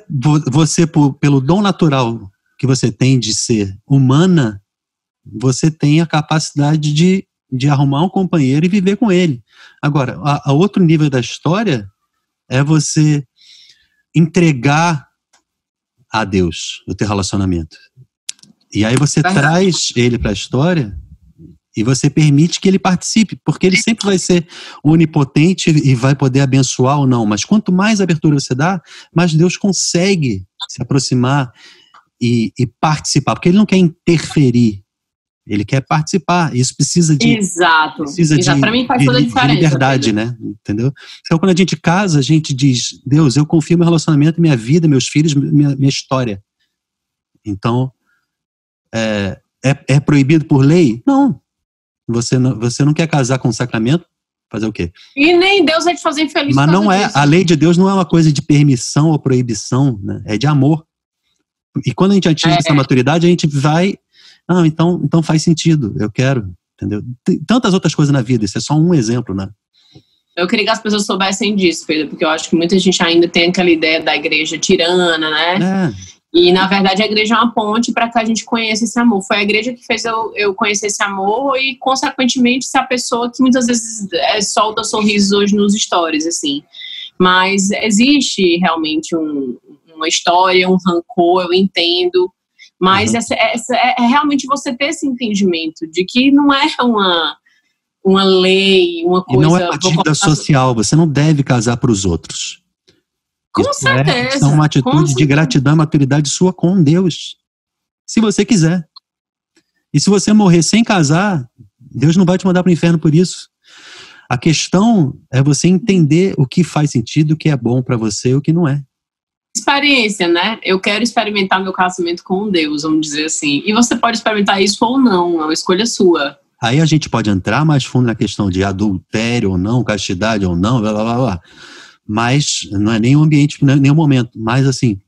você por, pelo dom natural que você tem de ser humana, você tem a capacidade de, de arrumar um companheiro e viver com ele. Agora, a, a outro nível da história é você entregar a Deus o teu relacionamento. E aí você traz ele para a história e você permite que ele participe, porque ele sempre vai ser onipotente e vai poder abençoar ou não. Mas quanto mais abertura você dá, mais Deus consegue se aproximar e, e participar, porque ele não quer interferir, ele quer participar. Isso precisa de. Exato. Precisa Exato. de, Para mim faz toda a diferença. De liberdade, né? Entendeu? Então, quando a gente casa, a gente diz: Deus, eu confio meu relacionamento, minha vida, meus filhos, minha, minha história. Então, é, é, é proibido por lei? Não. Você não, você não quer casar com sacramento? Fazer o quê? E nem Deus vai te fazer infeliz. Mas não é, disso. a lei de Deus não é uma coisa de permissão ou proibição, né? é de amor. E quando a gente atinge é. essa maturidade, a gente vai, ah, então, então faz sentido, eu quero, entendeu? Tem tantas outras coisas na vida, isso é só um exemplo, né? Eu queria que as pessoas soubessem disso, Pedro, porque eu acho que muita gente ainda tem aquela ideia da igreja tirana, né? É. E, na verdade, a igreja é uma ponte para que a gente conheça esse amor. Foi a igreja que fez eu, eu conhecer esse amor e, consequentemente, ser a pessoa que muitas vezes é, solta sorrisos hoje nos stories, assim. Mas existe realmente um, uma história, um rancor, eu entendo. Mas uhum. essa, essa, é, é realmente você ter esse entendimento de que não é uma, uma lei, uma coisa... E não é dívida social, você não deve casar para os outros. Com Isso é certeza. É uma atitude de gratidão e maturidade sua com Deus. Se você quiser. E se você morrer sem casar, Deus não vai te mandar para o inferno por isso. A questão é você entender o que faz sentido, o que é bom para você e o que não é. Experiência, né? Eu quero experimentar meu casamento com Deus, vamos dizer assim. E você pode experimentar isso ou não, é uma escolha sua. Aí a gente pode entrar mais fundo na questão de adultério ou não, castidade ou não, blá blá blá. blá. Mas não é nem o ambiente, nem o momento. Mas assim,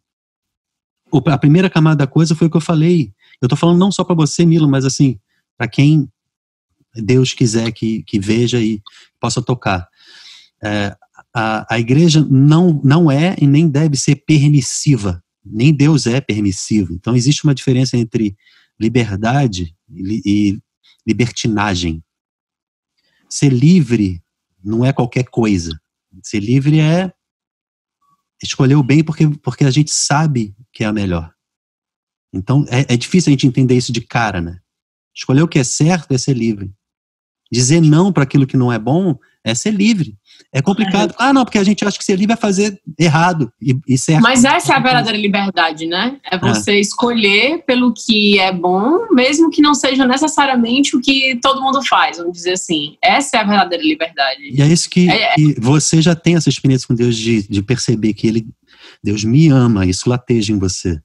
a primeira camada da coisa foi o que eu falei. Eu tô falando não só para você, Milo, mas assim, para quem Deus quiser que, que veja e possa tocar. É, a, a igreja não, não é e nem deve ser permissiva. Nem Deus é permissivo. Então existe uma diferença entre liberdade e, e libertinagem. Ser livre não é qualquer coisa. Ser livre é escolher o bem porque, porque a gente sabe que é a melhor. Então é, é difícil a gente entender isso de cara, né? Escolher o que é certo é ser livre. Dizer não para aquilo que não é bom é ser livre. É complicado. Ah, não, porque a gente acha que ser livre é fazer errado e, e certo. Mas essa é a verdadeira liberdade, né? É você é. escolher pelo que é bom, mesmo que não seja necessariamente o que todo mundo faz, vamos dizer assim. Essa é a verdadeira liberdade. E é isso que, é, é. que você já tem essa experiência com Deus de, de perceber que ele, Deus me ama, isso lateja em você.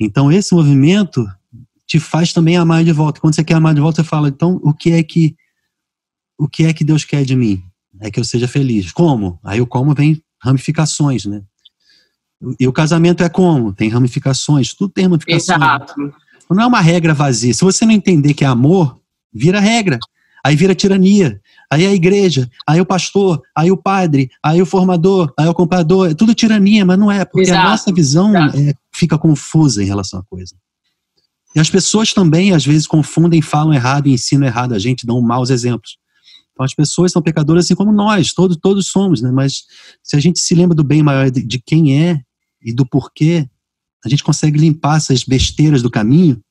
Então, esse movimento te faz também amar de volta. Quando você quer amar de volta, você fala, então, o que é que o que é que Deus quer de mim? É que eu seja feliz. Como? Aí o como vem ramificações, né? E o casamento é como? Tem ramificações, tudo tem ramificações. Exato. Não é uma regra vazia. Se você não entender que é amor, vira regra. Aí vira tirania. Aí a igreja, aí o pastor, aí o padre, aí o formador, aí o comprador, é tudo tirania, mas não é, porque Exato. a nossa visão é, fica confusa em relação à coisa. E as pessoas também, às vezes, confundem, falam errado e ensinam errado a gente, dão maus exemplos. Então, as pessoas são pecadoras assim como nós, todos, todos somos, né? Mas se a gente se lembra do bem maior de, de quem é e do porquê, a gente consegue limpar essas besteiras do caminho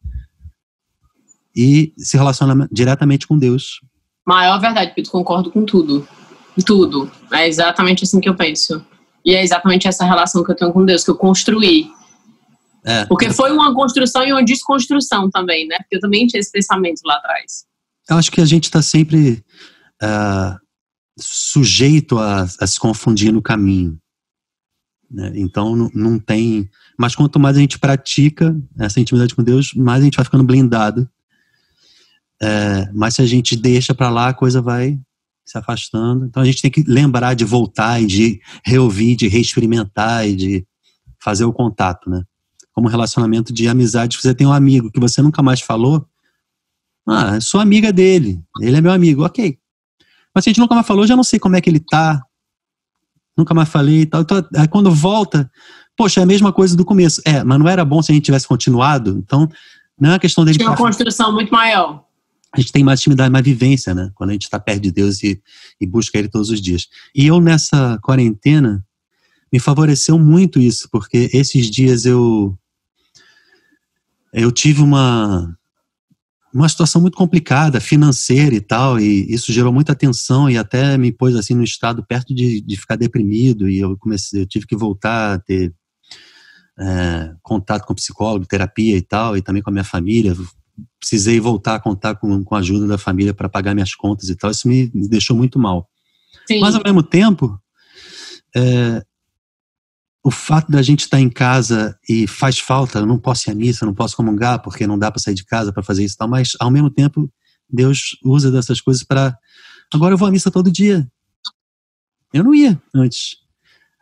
e se relacionar diretamente com Deus. Maior verdade, Pedro, concordo com tudo. Tudo. É exatamente assim que eu penso. E é exatamente essa relação que eu tenho com Deus, que eu construí. É, Porque é. foi uma construção e uma desconstrução também, né? Porque eu também tinha esse pensamento lá atrás. Eu acho que a gente está sempre uh, sujeito a, a, se confundir no caminho. Né? Então não, tem. Mas quanto mais a gente pratica essa intimidade com Deus, mais a gente vai ficando blindado. É, mas se a gente deixa para lá, a coisa vai se afastando. Então a gente tem que lembrar de voltar e de reouvir, de reexperimentar e de fazer o contato, né? Como um relacionamento de amizade, você tem um amigo que você nunca mais falou, ah, sou amiga dele, ele é meu amigo, ok. A gente nunca mais falou, já não sei como é que ele tá. Nunca mais falei e tal. Então, aí quando volta, poxa, é a mesma coisa do começo. É, mas não era bom se a gente tivesse continuado. Então, não é uma questão dele. Tinha uma construção muito maior. A gente tem mais intimidade, mais vivência, né? Quando a gente está perto de Deus e, e busca Ele todos os dias. E eu, nessa quarentena, me favoreceu muito isso, porque esses dias eu eu tive uma uma situação muito complicada, financeira e tal, e isso gerou muita tensão e até me pôs assim no estado perto de, de ficar deprimido e eu comecei, eu tive que voltar a ter é, contato com psicólogo, terapia e tal, e também com a minha família. Precisei voltar a contar com, com a ajuda da família para pagar minhas contas e tal. Isso me, me deixou muito mal. Sim. Mas ao mesmo tempo, é, o fato da gente estar em casa e faz falta, eu não posso ir à missa, não posso comungar porque não dá para sair de casa para fazer isso e tal, mas ao mesmo tempo Deus usa dessas coisas para agora eu vou à missa todo dia. Eu não ia antes.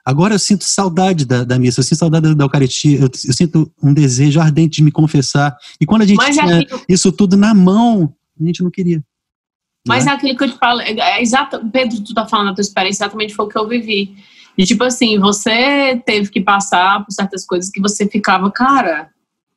Agora eu sinto saudade da, da missa, eu sinto saudade da, Eucaristia, eu, eu, sinto um desejo ardente de me confessar. E quando a gente mas é tinha aquilo... isso tudo na mão, a gente não queria. Mas é? é aquilo que eu te falo, é, é exato, Pedro, tu tá falando da tua experiência, exatamente foi o que eu vivi. E tipo assim, você teve que passar por certas coisas que você ficava, cara,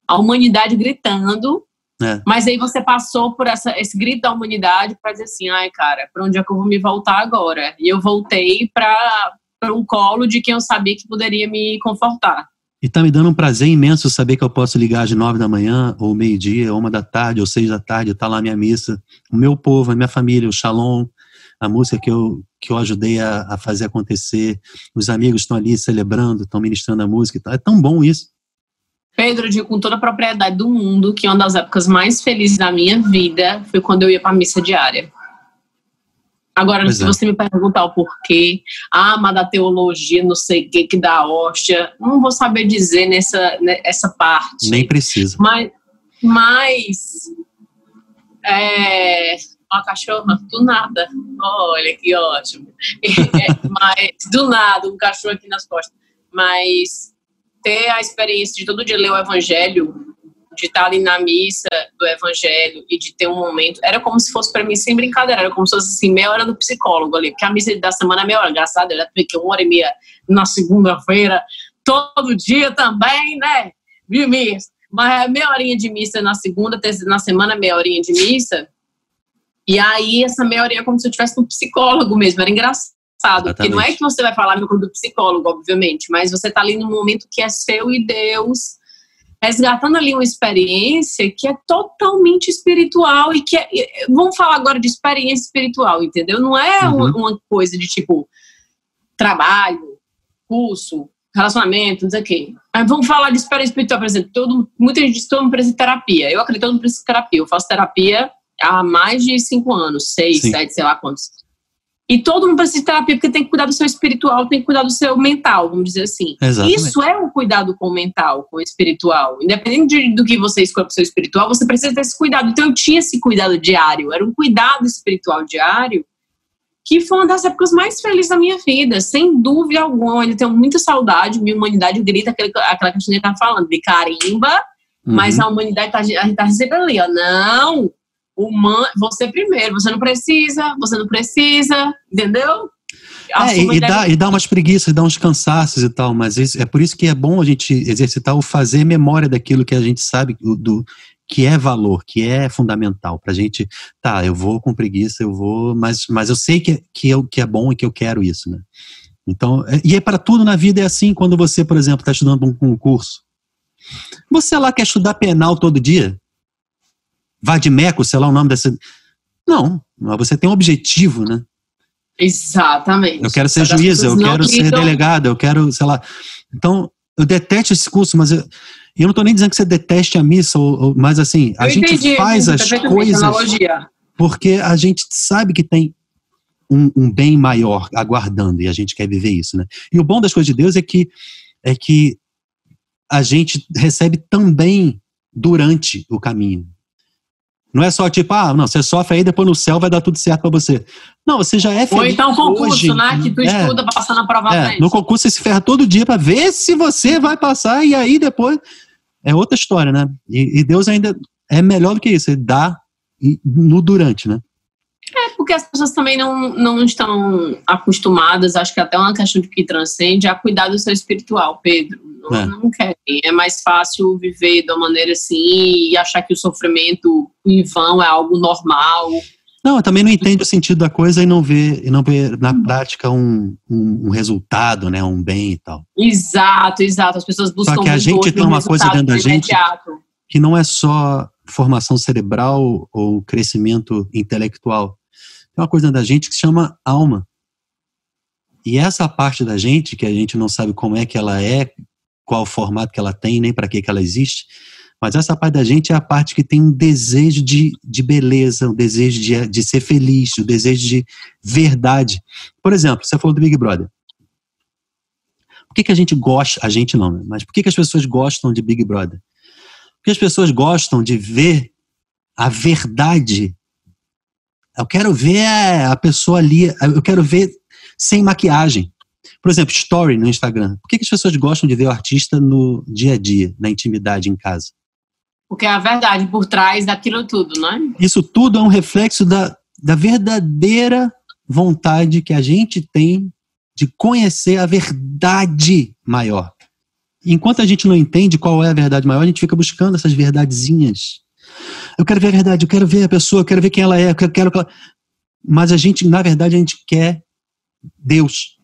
a humanidade gritando, é. mas aí você passou por essa, esse grito da humanidade para dizer assim, ai cara, para onde é que eu vou me voltar agora? E eu voltei para um colo de quem eu sabia que poderia me confortar. E tá me dando um prazer imenso saber que eu posso ligar às nove da manhã, ou meio-dia, ou uma da tarde, ou seis da tarde, tá lá a minha missa, o meu povo, a minha família, o Shalom, a música que eu, que eu ajudei a, a fazer acontecer. Os amigos estão ali celebrando, estão ministrando a música. É tão bom isso. Pedro, digo com toda a propriedade do mundo que uma das épocas mais felizes da minha vida foi quando eu ia para a missa diária. Agora, pois se é. você me perguntar o porquê, ah, mas da teologia, não sei o que, que dá hóstia, não vou saber dizer nessa, nessa parte. Nem precisa. Mas, mas é, uma cachorra, do nada. Olha que ótimo. [LAUGHS] É, mas, do nada, um cachorro aqui nas costas. Mas ter a experiência de todo dia ler o evangelho, de estar ali na missa do evangelho e de ter um momento, era como se fosse para mim sem brincadeira, era como se fosse assim, meia hora do psicólogo ali, porque a missa da semana é meia hora, graças a Deus, uma hora e meia na segunda-feira, todo dia também, né? Vi missa. Mas é meia horinha de missa na segunda, na semana meia horinha de missa. E aí, essa meia horinha é como se eu tivesse um psicólogo mesmo, era engraçado. Exatamente. Porque não é que você vai falar do psicólogo, obviamente, mas você está ali num momento que é seu e Deus, resgatando ali uma experiência que é totalmente espiritual e que é, vamos falar agora de experiência espiritual, entendeu? Não é uhum. uma, coisa de tipo trabalho, curso, relacionamento, não sei o quê. Mas vamos falar de experiência espiritual, por exemplo, todo, muita gente diz que todo mundo precisa de terapia. Eu acredito que todo mundo precisa de terapia. Eu faço terapia há mais de cinco anos, seis, Sim. sete, sei lá quantos. E todo mundo precisa de terapia porque tem que cuidar do seu espiritual, tem que cuidar do seu mental, vamos dizer assim. Exatamente. Isso é um cuidado com o mental, com o espiritual. Independente de, do que você escolhe para o seu espiritual, você precisa ter esse cuidado. Então eu tinha esse cuidado diário, era um cuidado espiritual diário, que foi uma das épocas mais felizes da minha vida, sem dúvida alguma. Eu tenho muita saudade, minha humanidade grita aquele, aquela que a gente está falando, de carimba, uhum. mas a humanidade tá, a gente está sempre ali, ó. Não, humano, você primeiro, você não precisa, você não precisa, entendeu? É, e, dá, e dá umas preguiças, dá uns cansaços e tal, mas isso, é por isso que é bom a gente exercitar o fazer memória daquilo que a gente sabe do, do que é valor, que é fundamental pra gente, tá, eu vou com preguiça, eu vou, mas, mas eu sei que, que, eu, que é bom e que eu quero isso, né? Então, é, e é para tudo na vida é assim, quando você, por exemplo, está estudando um concurso. Você lá quer estudar penal todo dia? Vadimeco, sei lá o nome dessa. Não, você tem um objetivo, né? Exatamente. Eu quero ser juíza, eu quero ser delegada, eu quero, sei lá. Então, eu detesto esse curso, mas eu, eu não estou nem dizendo que você deteste a missa, ou, ou, mas assim, a eu gente entendi, faz as coisas porque a gente sabe que tem um, um, bem maior aguardando e a gente quer viver isso, né? E o bom das coisas de Deus é que é que a gente recebe também durante o caminho. Não é só tipo, ah, não, você sofre aí, depois no céu vai dar tudo certo para você. Não, você já é feliz. Ou então concurso, hoje, né? Que tu é, estuda passando na prova é, No concurso você se ferra todo dia para ver se você vai passar e aí depois é outra história, né? E, e Deus ainda é melhor do que isso, ele dá no durante, né? É, porque as pessoas também não, não estão acostumadas, acho que até uma questão de que transcende, a cuidar do seu espiritual, Pedro. Não, é. não querem. É mais fácil viver de uma maneira assim e achar que o sofrimento em vão é algo normal. Não, também não entende o sentido da coisa e não vê, e não vê na prática um, um, um resultado, né? Um bem e tal. Exato, exato. As pessoas buscam Só que a gente tem uma coisa dentro da gente que não é só formação cerebral ou crescimento intelectual. Tem uma coisa da gente que se chama alma. E essa parte da gente, que a gente não sabe como é que ela é, qual o formato que ela tem, nem para que, que ela existe, mas essa parte da gente é a parte que tem um desejo de, de beleza, um desejo de, de ser feliz, um desejo de verdade. Por exemplo, você falou do Big Brother. Por que, que a gente gosta, a gente não, né? mas por que, que as pessoas gostam de Big Brother? Porque as pessoas gostam de ver a verdade. Eu quero ver a pessoa ali, eu quero ver sem maquiagem. Por exemplo, story no Instagram. Por que, as pessoas gostam de ver o artista no dia a dia, na intimidade, em casa? Porque é a verdade por trás daquilo tudo, não é? Isso tudo é um reflexo da, da verdadeira vontade que a gente tem de conhecer a verdade maior. Enquanto a gente não entende qual é a verdade maior, a gente fica buscando essas verdadezinhas. Eu quero ver a verdade, eu quero ver a pessoa, eu quero ver quem ela é, eu quero, quero... Mas a gente, na verdade, a gente quer Deus.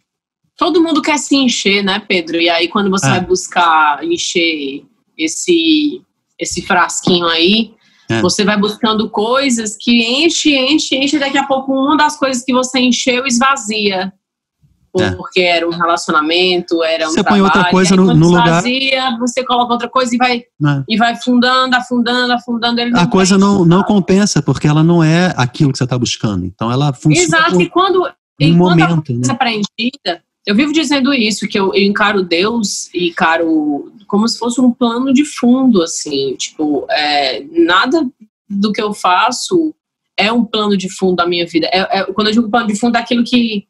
Todo mundo quer se encher, né, Pedro? E aí, quando você é. vai buscar encher esse, esse frasquinho aí, é. você vai buscando coisas que enche, enche, enche, e daqui a pouco uma das coisas que você encheu esvazia. Porque é. era um relacionamento, era um você trabalho. põe outra coisa no, no lugar. Você coloca outra coisa e vai, é. e vai fundando, afundando, afundando. Ele a coisa não, não compensa, porque ela não é aquilo que você está buscando. Então ela funciona. Exato, e quando, um momento, a coisa né? preenchida, eu vivo dizendo isso, que eu, eu encaro Deus e encaro como se fosse um plano de fundo, assim, tipo, é, nada do que eu faço é um plano de fundo da minha vida. É, é, quando eu digo plano de fundo, é aquilo que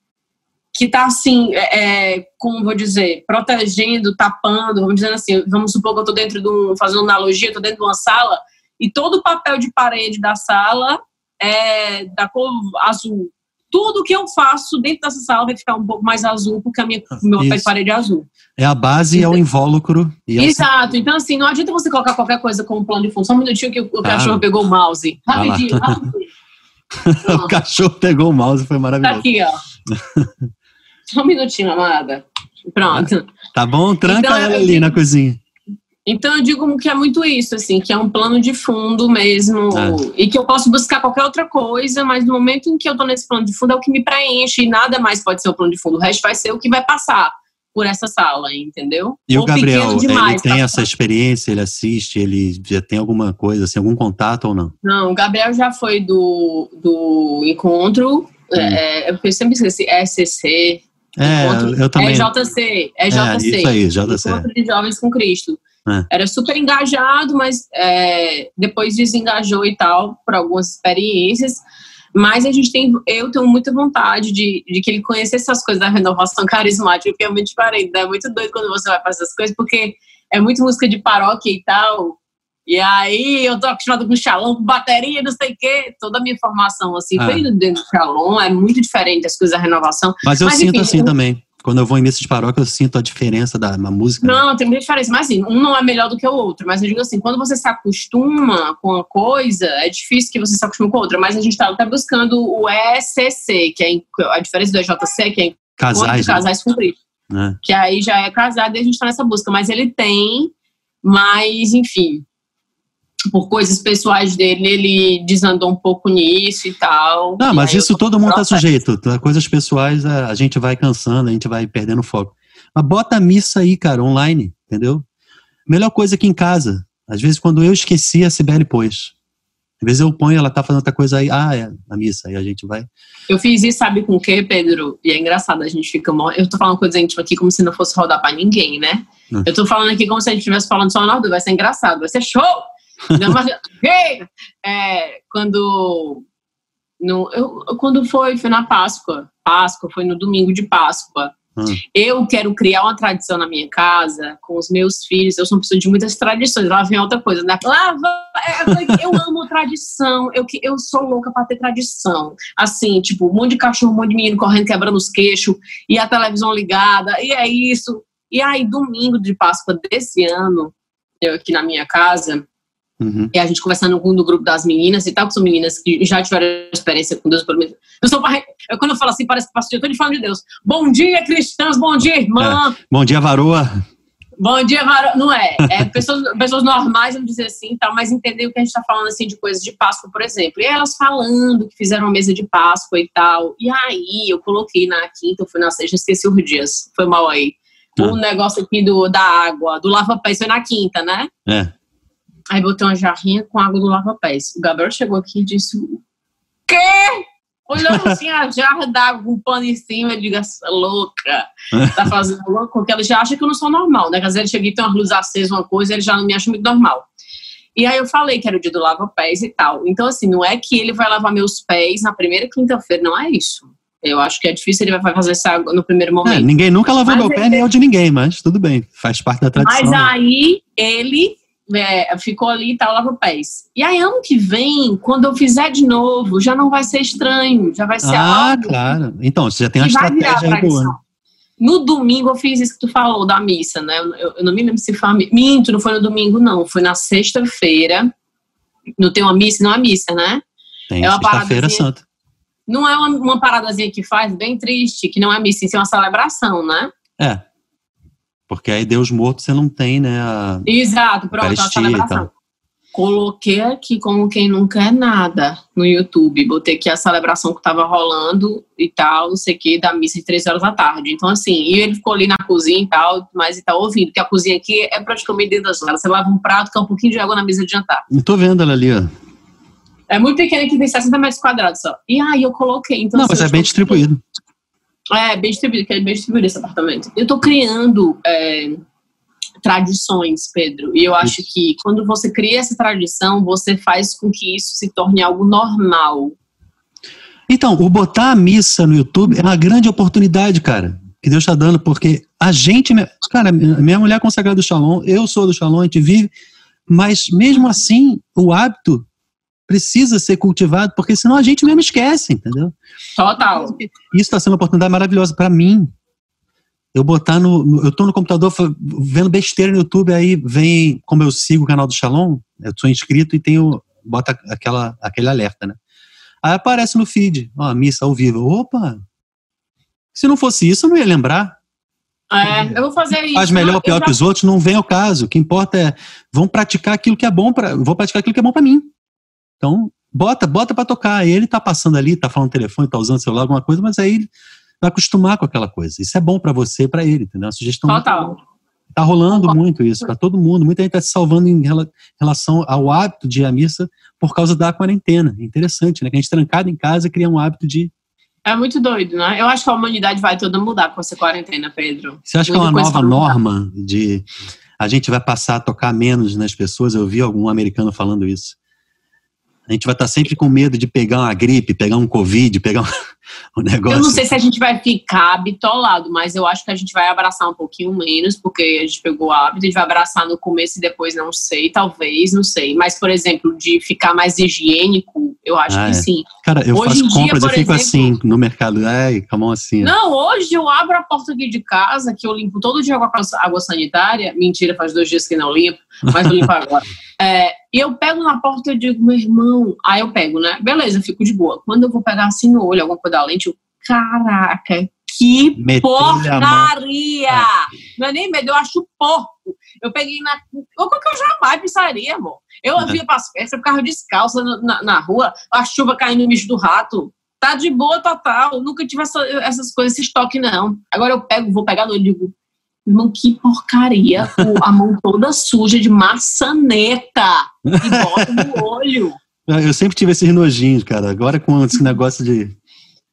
que está assim, é, é, como vou dizer, protegendo, tapando, vamos dizer assim, vamos supor que eu estou dentro de um, fazendo uma analogia, estou dentro de uma sala e todo o papel de parede da sala é da cor azul. Tudo que eu faço dentro dessa sala vai ficar um pouco mais azul porque a minha, meu papel de parede é azul. É a base, é o invólucro. É Exato. Então, assim, não adianta você colocar qualquer coisa como plano de fundo. Só um minutinho que o, cachorro pegou o mouse. Rapidinho, [LAUGHS] rapidinho. [LAUGHS] o cachorro pegou o mouse, foi maravilhoso. Tá aqui, ó. [LAUGHS] Só um minutinho, amada. Pronto. Tá bom? Tranca então, ela ali digo, na cozinha. Então eu digo que é muito isso, assim, que é um plano de fundo mesmo, é. e que eu posso buscar qualquer outra coisa, mas no momento em que eu tô nesse plano de fundo é o que me preenche, e nada mais pode ser o plano de fundo, o resto vai ser o que vai passar por essa sala, entendeu? E ou o Gabriel, demais, ele tem essa experiência, ele assiste, ele já tem alguma coisa, assim, algum contato ou não? Não, o Gabriel já foi do, do encontro, hum. é, eu sempre esqueci, SCC, é, encontro, eu também. É JC, é JC. É, isso aí, JC. Encontro de Jovens com Cristo. É. Era super engajado, mas é, depois desengajou e tal, por algumas experiências. Mas a gente tem, eu tenho muita vontade de, de que ele conhecesse essas coisas da renovação [LAUGHS] carismática, porque é muito diferente, né? É muito doido quando você vai fazer essas coisas, porque é muito música de paróquia e tal. E aí eu tô acostumado com Shalom, com bateria, não sei o quê. Toda a minha formação, assim, é. foi dentro do Shalom, é muito diferente das coisas da renovação. Mas eu Mas, sinto enfim, assim eu... também. Quando eu vou em missa de paróquia, eu sinto a diferença da música. Não, né? tem muita diferença. Mas assim, um não é melhor do que o outro. Mas eu digo assim, quando você se acostuma com uma coisa, é difícil que você se acostume com outra. Mas a gente está até buscando o ECC, que é a diferença do EJC, que é casais, de casais né? com Cristo. É. Que aí já é casado e a gente está nessa busca. Mas ele tem, mas enfim, por coisas pessoais dele, ele desandou um pouco nisso e tal. Não, mas isso todo mundo tá sujeito. Tá? Coisas pessoais a gente vai cansando, a gente vai perdendo foco. Mas bota a missa aí, cara, online, entendeu? Melhor coisa que em casa. Às vezes, quando eu esqueci, a Sibeli pôs. Às vezes eu ponho, ela tá fazendo outra coisa aí, ah, é a missa, aí a gente vai. Eu fiz isso, sabe com o quê, Pedro? E é engraçado, a gente fica. Eu tô falando coisa íntima aqui como se não fosse rodar pra ninguém, né? Hum. Eu tô falando aqui como se a gente estivesse falando só nós vai ser engraçado, vai ser show! Não, mas, hey! é, quando, no, eu, quando foi, foi na Páscoa, Páscoa, foi no domingo de Páscoa. Hum. Eu quero criar uma tradição na minha casa com os meus filhos. Eu sou uma pessoa de muitas tradições. Lá vem outra coisa, né? Lá é, eu amo tradição. Eu, eu sou louca para ter tradição. Assim, tipo, um monte de cachorro, um monte de menino correndo, quebrando os queixos, e a televisão ligada, e é isso. E aí, domingo de Páscoa desse ano, eu aqui na minha casa, Uhum. E a gente conversando com no grupo das meninas e tal, que são meninas que já tiveram experiência com Deus, pelo menos. Eu sou, eu, quando eu falo assim, parece que pastor, eu estou falando de Deus. Bom dia, cristãos, bom dia, irmã. É. Bom dia, varoa. Bom dia, varoa. Não é. É pessoas, [LAUGHS] pessoas normais, vamos dizer assim, tal, mas entender o que a gente está falando, assim, de coisas de Páscoa, por exemplo. E elas falando que fizeram uma mesa de Páscoa e tal. E aí, eu coloquei na quinta, eu fui na sexta, esqueci os dias. Foi mal aí. Ah. O negócio aqui do, da água, do lava-pés, foi na quinta, né? É. Aí botei uma jarrinha com água do lava-pés. O Gabriel chegou aqui e disse: Quê? Olhando assim a jarra d'água com um pano em cima, ele diga, louca, tá [LAUGHS] fazendo louco, porque ele já acha que eu não sou normal, né? Quer dizer, ele chega e tem uma luz acesa, uma coisa, ele já não me acha muito normal. E aí eu falei que era o dia do lava-pés e tal. Então, assim, não é que ele vai lavar meus pés na primeira quinta-feira, não é isso. Eu acho que é difícil ele vai fazer isso no primeiro é, momento. É, ninguém nunca lavou mas meu pé, nem eu de ninguém, mas tudo bem, faz parte da tradição. Mas aí ele é, ficou ali e tal, lava pés. E aí, ano que vem, quando eu fizer de novo, já não vai ser estranho, já vai ser ah, algo. Ah, claro. Então, você já tem a estratégia boa. No domingo eu fiz isso que tu falou da missa, né? Eu, eu não me lembro se foi Minto, não foi no domingo, não. Foi na sexta-feira. Não tem uma missa, não é missa, né? Tem, é uma sexta-feira santa. Não é uma, uma paradazinha que faz, bem triste, que não é missa, isso é uma celebração, né? É. Porque aí Deus morto você não tem, né? A Exato, pronto, a celebração. coloquei aqui como quem não quer nada no YouTube. Botei aqui a celebração que tava rolando e tal, não sei o que, da missa de três horas da tarde. Então, assim, e ele ficou ali na cozinha e tal, mas e tá ouvindo, porque a cozinha aqui é praticamente dentro da sala. Você lava um prato, com um pouquinho de água na mesa de jantar. Não tô vendo ela ali, ó. É muito pequena que tem 60 metros quadrados só. E aí eu coloquei. Então, não, assim, mas é bem distribuído. É, bem distribuído, que é bem distribuído esse apartamento. Eu tô criando. É, tradições, Pedro. E eu acho que quando você cria essa tradição, você faz com que isso se torne algo normal. Então, o botar a missa no YouTube é uma grande oportunidade, cara, que Deus está dando, porque a gente, cara, minha mulher é consagrada do Shalom, eu sou do Shalom, a gente vive, mas mesmo assim, o hábito precisa ser cultivado, porque senão a gente mesmo esquece, entendeu? Total. Isso está sendo uma oportunidade maravilhosa para mim, eu botar no. Eu tô no computador vendo besteira no YouTube, aí vem, como eu sigo o canal do Shalom, eu sou inscrito e tenho. Bota aquela, aquele alerta, né? Aí aparece no feed, ó, missa ao vivo. Opa! Se não fosse isso, eu não ia lembrar. É, eu vou fazer isso. Faz melhor ou pior já... que os outros, não vem ao caso. O que importa é, vão praticar aquilo que é bom para, vou praticar aquilo que é bom para mim. Então, bota, bota para tocar. Ele tá passando ali, tá falando telefone, tá usando celular, alguma coisa, mas aí vai acostumar com aquela coisa. Isso é bom para você e para ele, entendeu? A sugestão Total. Tá rolando muito isso para todo mundo. Muita gente está se salvando em relação ao hábito de ir à missa por causa da quarentena. É interessante, né? Que a gente trancado em casa cria um hábito de é muito doido, né? Eu acho que a humanidade vai toda mudar com essa quarentena, Pedro. Você acha Muita que é uma nova norma de a gente vai passar a tocar menos nas pessoas? Eu vi algum americano falando isso. A gente vai estar sempre com medo de pegar uma gripe, pegar um Covid, pegar um, negócio. [LAUGHS] Eu não sei se a gente vai ficar bitolado, mas eu acho que a gente vai abraçar um pouquinho menos, porque a gente pegou o hábito, a gente vai abraçar no começo e depois não sei, talvez, não sei. Mas, por exemplo, de ficar mais higiênico, eu acho ah, que é. sim. Cara, eu hoje faço compras, dia, eu fico exemplo, assim no mercado. Ai, calma assim. Não, hoje eu abro a porta aqui de casa, que eu limpo todo dia com água sanitária. Mentira, faz dois dias que não limpo, mas vou limpar [LAUGHS] agora. É, e eu pego na porta e digo, meu irmão, aí eu pego, né? Beleza, eu fico de boa. Quando eu vou pegar assim no olho, alguma coisa da lente, eu, caraca, que Metei porcaria! Não é nem medo, eu acho porco. Eu peguei na. O que eu jamais pensaria, amor? Eu é. via para as festas, eu ficava descalça na, na, rua, a chuva caindo no bicho do rato. Tá de boa total. Nunca tive essa, essas coisas, esse estoque, não. Agora eu pego, vou pegar no olho e digo, Irmão, que porcaria. a mão toda suja de maçaneta e bota no olho. Eu sempre tive esses nojinhos, cara. Agora com esse negócio de,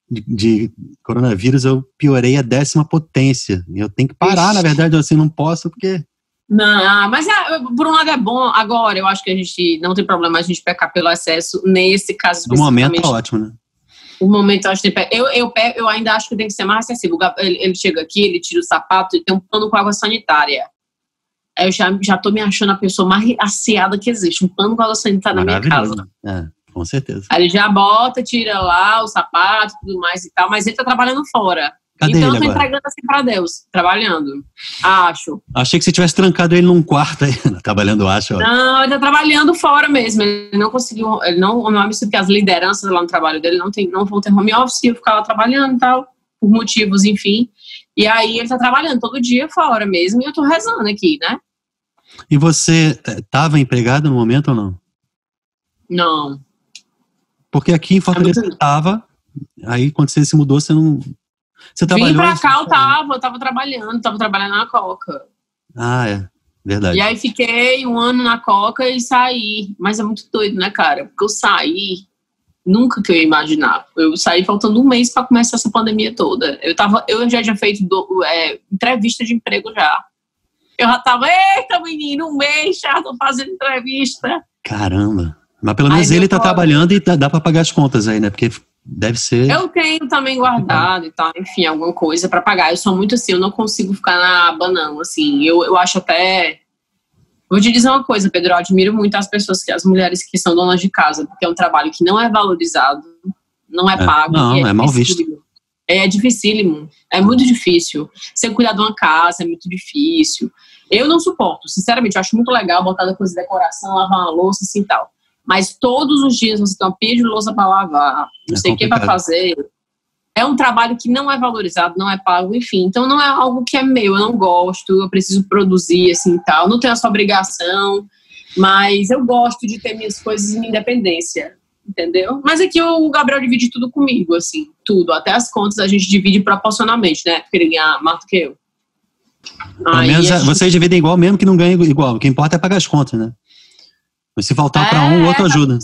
de, de, coronavírus, eu piorei a décima potência. Eu tenho que parar, Ixi. na verdade, eu assim, não posso, porque. Não, mas é, por um lado é bom. Agora, eu acho que a gente não tem problema a gente pecar pelo excesso nesse caso. No momento é ótimo, né? O momento eu acho que eu, eu, eu ainda acho que tem que ser mais acessível. Ele, ele chega aqui, ele tira o sapato e tem um pano com água sanitária. Aí eu já, já tô me achando a pessoa mais asseada que existe. Um pano com água sanitária na minha casa. É, com certeza. Aí ele já bota, tira lá o sapato e tudo mais e tal, mas ele tá trabalhando fora. Cadê então eu tô agora? entregando assim pra Deus, trabalhando. Acho. Achei que você tivesse trancado ele num quarto aí, [LAUGHS] trabalhando, acho. Não, ele tá trabalhando fora mesmo. Ele não conseguiu, ele não, home office, porque as lideranças lá no trabalho dele não, tem, não vão ter home office, eu ficava trabalhando e tal, por motivos, enfim. E aí ele tá trabalhando todo dia fora mesmo, e eu tô rezando aqui, né? E você estava empregado no momento ou não? Não. Porque aqui em Fortaleza estava, aí quando você se mudou, você não, você Vim pra cá, eu tava, eu tava trabalhando, tava trabalhando na Coca. Ah, é. Verdade. E aí fiquei um ano na Coca e saí. Mas é muito doido, né, cara? Porque eu saí, nunca que eu ia imaginar. Eu saí faltando um mês para começar essa pandemia toda. Eu, tava, eu já tinha feito do, é, entrevista de emprego já. Eu já tava, eita menino, um mês já tô fazendo entrevista. Caramba. Mas pelo menos aí ele tá trabalhando e dá, dá para pagar as contas aí, né? Porque Deve ser. Eu tenho também guardado e tal, enfim, alguma coisa para pagar. Eu sou muito assim, eu não consigo ficar na aba, não. Assim, eu, eu acho até. Vou te dizer uma coisa, Pedro, eu admiro muito as pessoas, que as mulheres que são donas de casa, porque é um trabalho que não é valorizado, não é, é pago. Não, é, é mal visto. É dificílimo, é muito difícil. Você cuidar de uma casa é muito difícil. Eu não suporto, sinceramente, eu acho muito legal botar depois de decoração, lavar uma louça assim tal. Mas todos os dias você tem uma pia de louça para lavar, não é sei o que para fazer. É um trabalho que não é valorizado, não é pago, enfim. Então não é algo que é meu, eu não gosto, eu preciso produzir assim tal. Não tenho essa obrigação. Mas eu gosto de ter minhas coisas em independência, entendeu? Mas aqui o Gabriel divide tudo comigo, assim, tudo. Até as contas a gente divide proporcionalmente, né? Porque ele ganha mais do que eu. Pelo menos gente... vocês dividem igual, mesmo que não ganhem igual. O que importa é pagar as contas, né? Mas se faltar é, para um, o outro tá ajuda.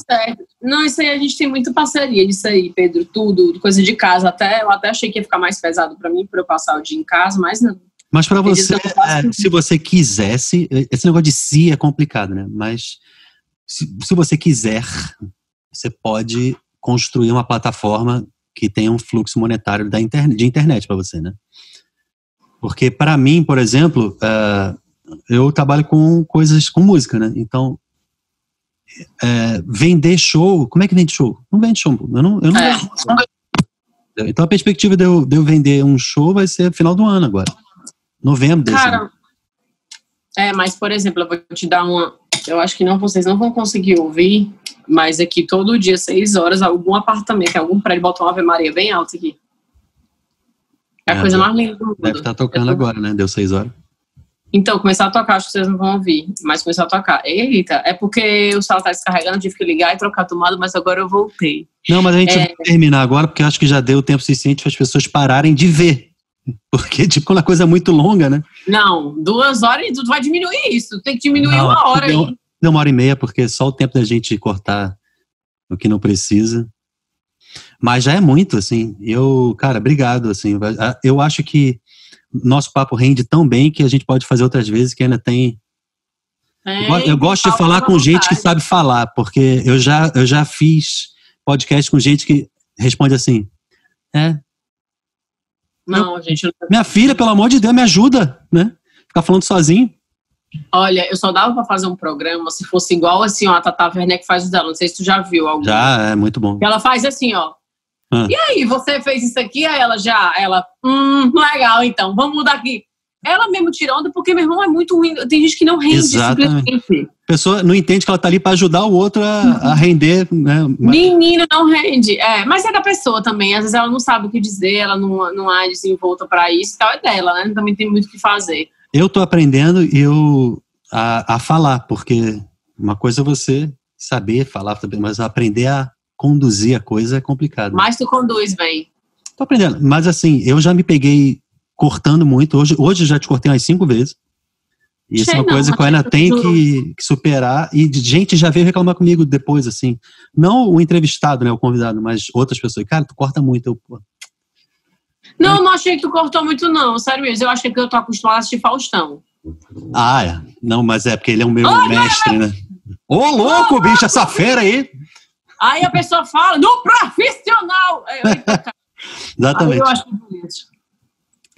Não, isso aí a gente tem muita parceria disso aí, Pedro. Tudo, coisa de casa. Até, eu até achei que ia ficar mais pesado para mim, para eu passar o dia em casa, mas não. Mas para você, é, se você quisesse, esse negócio de si é complicado, né? Mas se, se você quiser, você pode construir uma plataforma que tenha um fluxo monetário da internet, de internet para você, né? Porque para mim, por exemplo, uh, eu trabalho com coisas com música, né? Então é, vender show, como é que vende show? Não vende show, eu não, eu não é. Então a perspectiva de eu, de eu vender um show vai ser final do ano agora. Novembro desse Cara, ano. É, mas por exemplo, eu vou te dar uma. Eu acho que não, vocês não vão conseguir ouvir, mas aqui todo dia, seis horas, algum apartamento, algum prédio bota uma Ave Maria bem alta aqui. É a é, coisa mais linda do mundo. Deve estar tá tocando agora, né? Deu seis horas. Então, começar a tocar, acho que vocês não vão ouvir, mas começar a tocar. Eita, é porque o celular tá descarregando, tive que ligar e trocar a tomada, mas agora eu voltei. Não, mas a gente é... vai terminar agora, porque acho que já deu tempo suficiente para as pessoas pararem de ver. Porque, tipo, quando a coisa é muito longa, né? Não, duas horas e tu vai diminuir isso. Tem que diminuir não, uma hora deu, aí. Deu uma hora e meia, porque só o tempo da gente cortar o que não precisa. Mas já é muito, assim. Eu, cara, obrigado, assim. Eu acho que nosso papo rende tão bem que a gente pode fazer outras vezes que ainda tem. É, eu gosto de falar com vontade. gente que sabe falar, porque eu já, eu já fiz podcast com gente que responde assim: É. Não, eu, gente. Minha filha, pelo amor de Deus, me ajuda, né? Ficar falando sozinho. Olha, eu só dava para fazer um programa se fosse igual assim, ó, a Tata Werneck faz o dela. Não sei se tu já viu algum. Já, é muito bom. Ela faz assim, ó. Ah. E aí, você fez isso aqui? Aí ela já, ela, hum, legal, então, vamos mudar aqui. Ela mesmo tirando, porque meu irmão é muito ruim. Tem gente que não rende Exatamente. simplesmente. A pessoa não entende que ela tá ali para ajudar o outro a, a render, né? Menino não rende. É, mas é da pessoa também. Às vezes ela não sabe o que dizer, ela não, não é desenvolta para isso e tal, é dela, né? Também tem muito o que fazer. Eu tô aprendendo eu a, a falar, porque uma coisa é você saber falar, mas aprender a conduzir a coisa é complicado. Mas tu conduz bem. Tô aprendendo. Mas assim, eu já me peguei cortando muito. Hoje, hoje eu já te cortei umas cinco vezes. E isso é uma não, coisa que eu ainda tenho que, que, superar. E gente já veio reclamar comigo depois, assim. Não o entrevistado, né, o convidado, mas outras pessoas. Cara, tu corta muito. Eu. Não, não achei que tu cortou muito, não. Sério mesmo. Eu achei que eu tô acostumada a assistir Faustão. Ah, é. Não, mas é porque ele é o meu oh, mestre, né? Ô, oh, louco, bicho, essa fera aí. Aí a pessoa fala, no profissional! É, [LAUGHS] Exatamente. Eu acho bonito.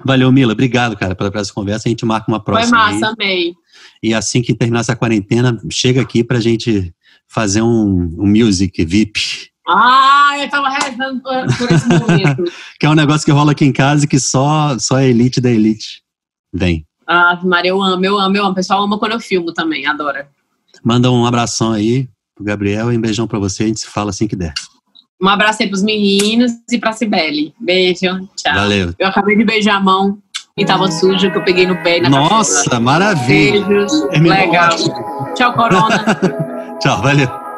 Valeu, Mila. Obrigado, cara, pela, essa conversa. A gente marca uma próxima. Foi massa, aí. amei. E assim que terminar essa quarentena, chega aqui pra gente fazer um, um music VIP. Ah, eu tava rezando por, por esse momento. [LAUGHS] que é um negócio que rola aqui em casa que só, só a elite da elite vem. Ah, Maria, eu amo, eu amo, eu amo. O pessoal ama quando eu filmo também, adora. Manda um abração aí pro Gabriel e um beijão para você. A gente se fala assim que der. Um abraço aí pros meninos e pra Cibele. Beijo, tchau. Valeu. Eu acabei de beijar a mão e tava suja, que eu peguei no pé na Nossa, cachorra. maravilha. Beijos, é legal. Tchau, Corona. [LAUGHS] tchau, valeu.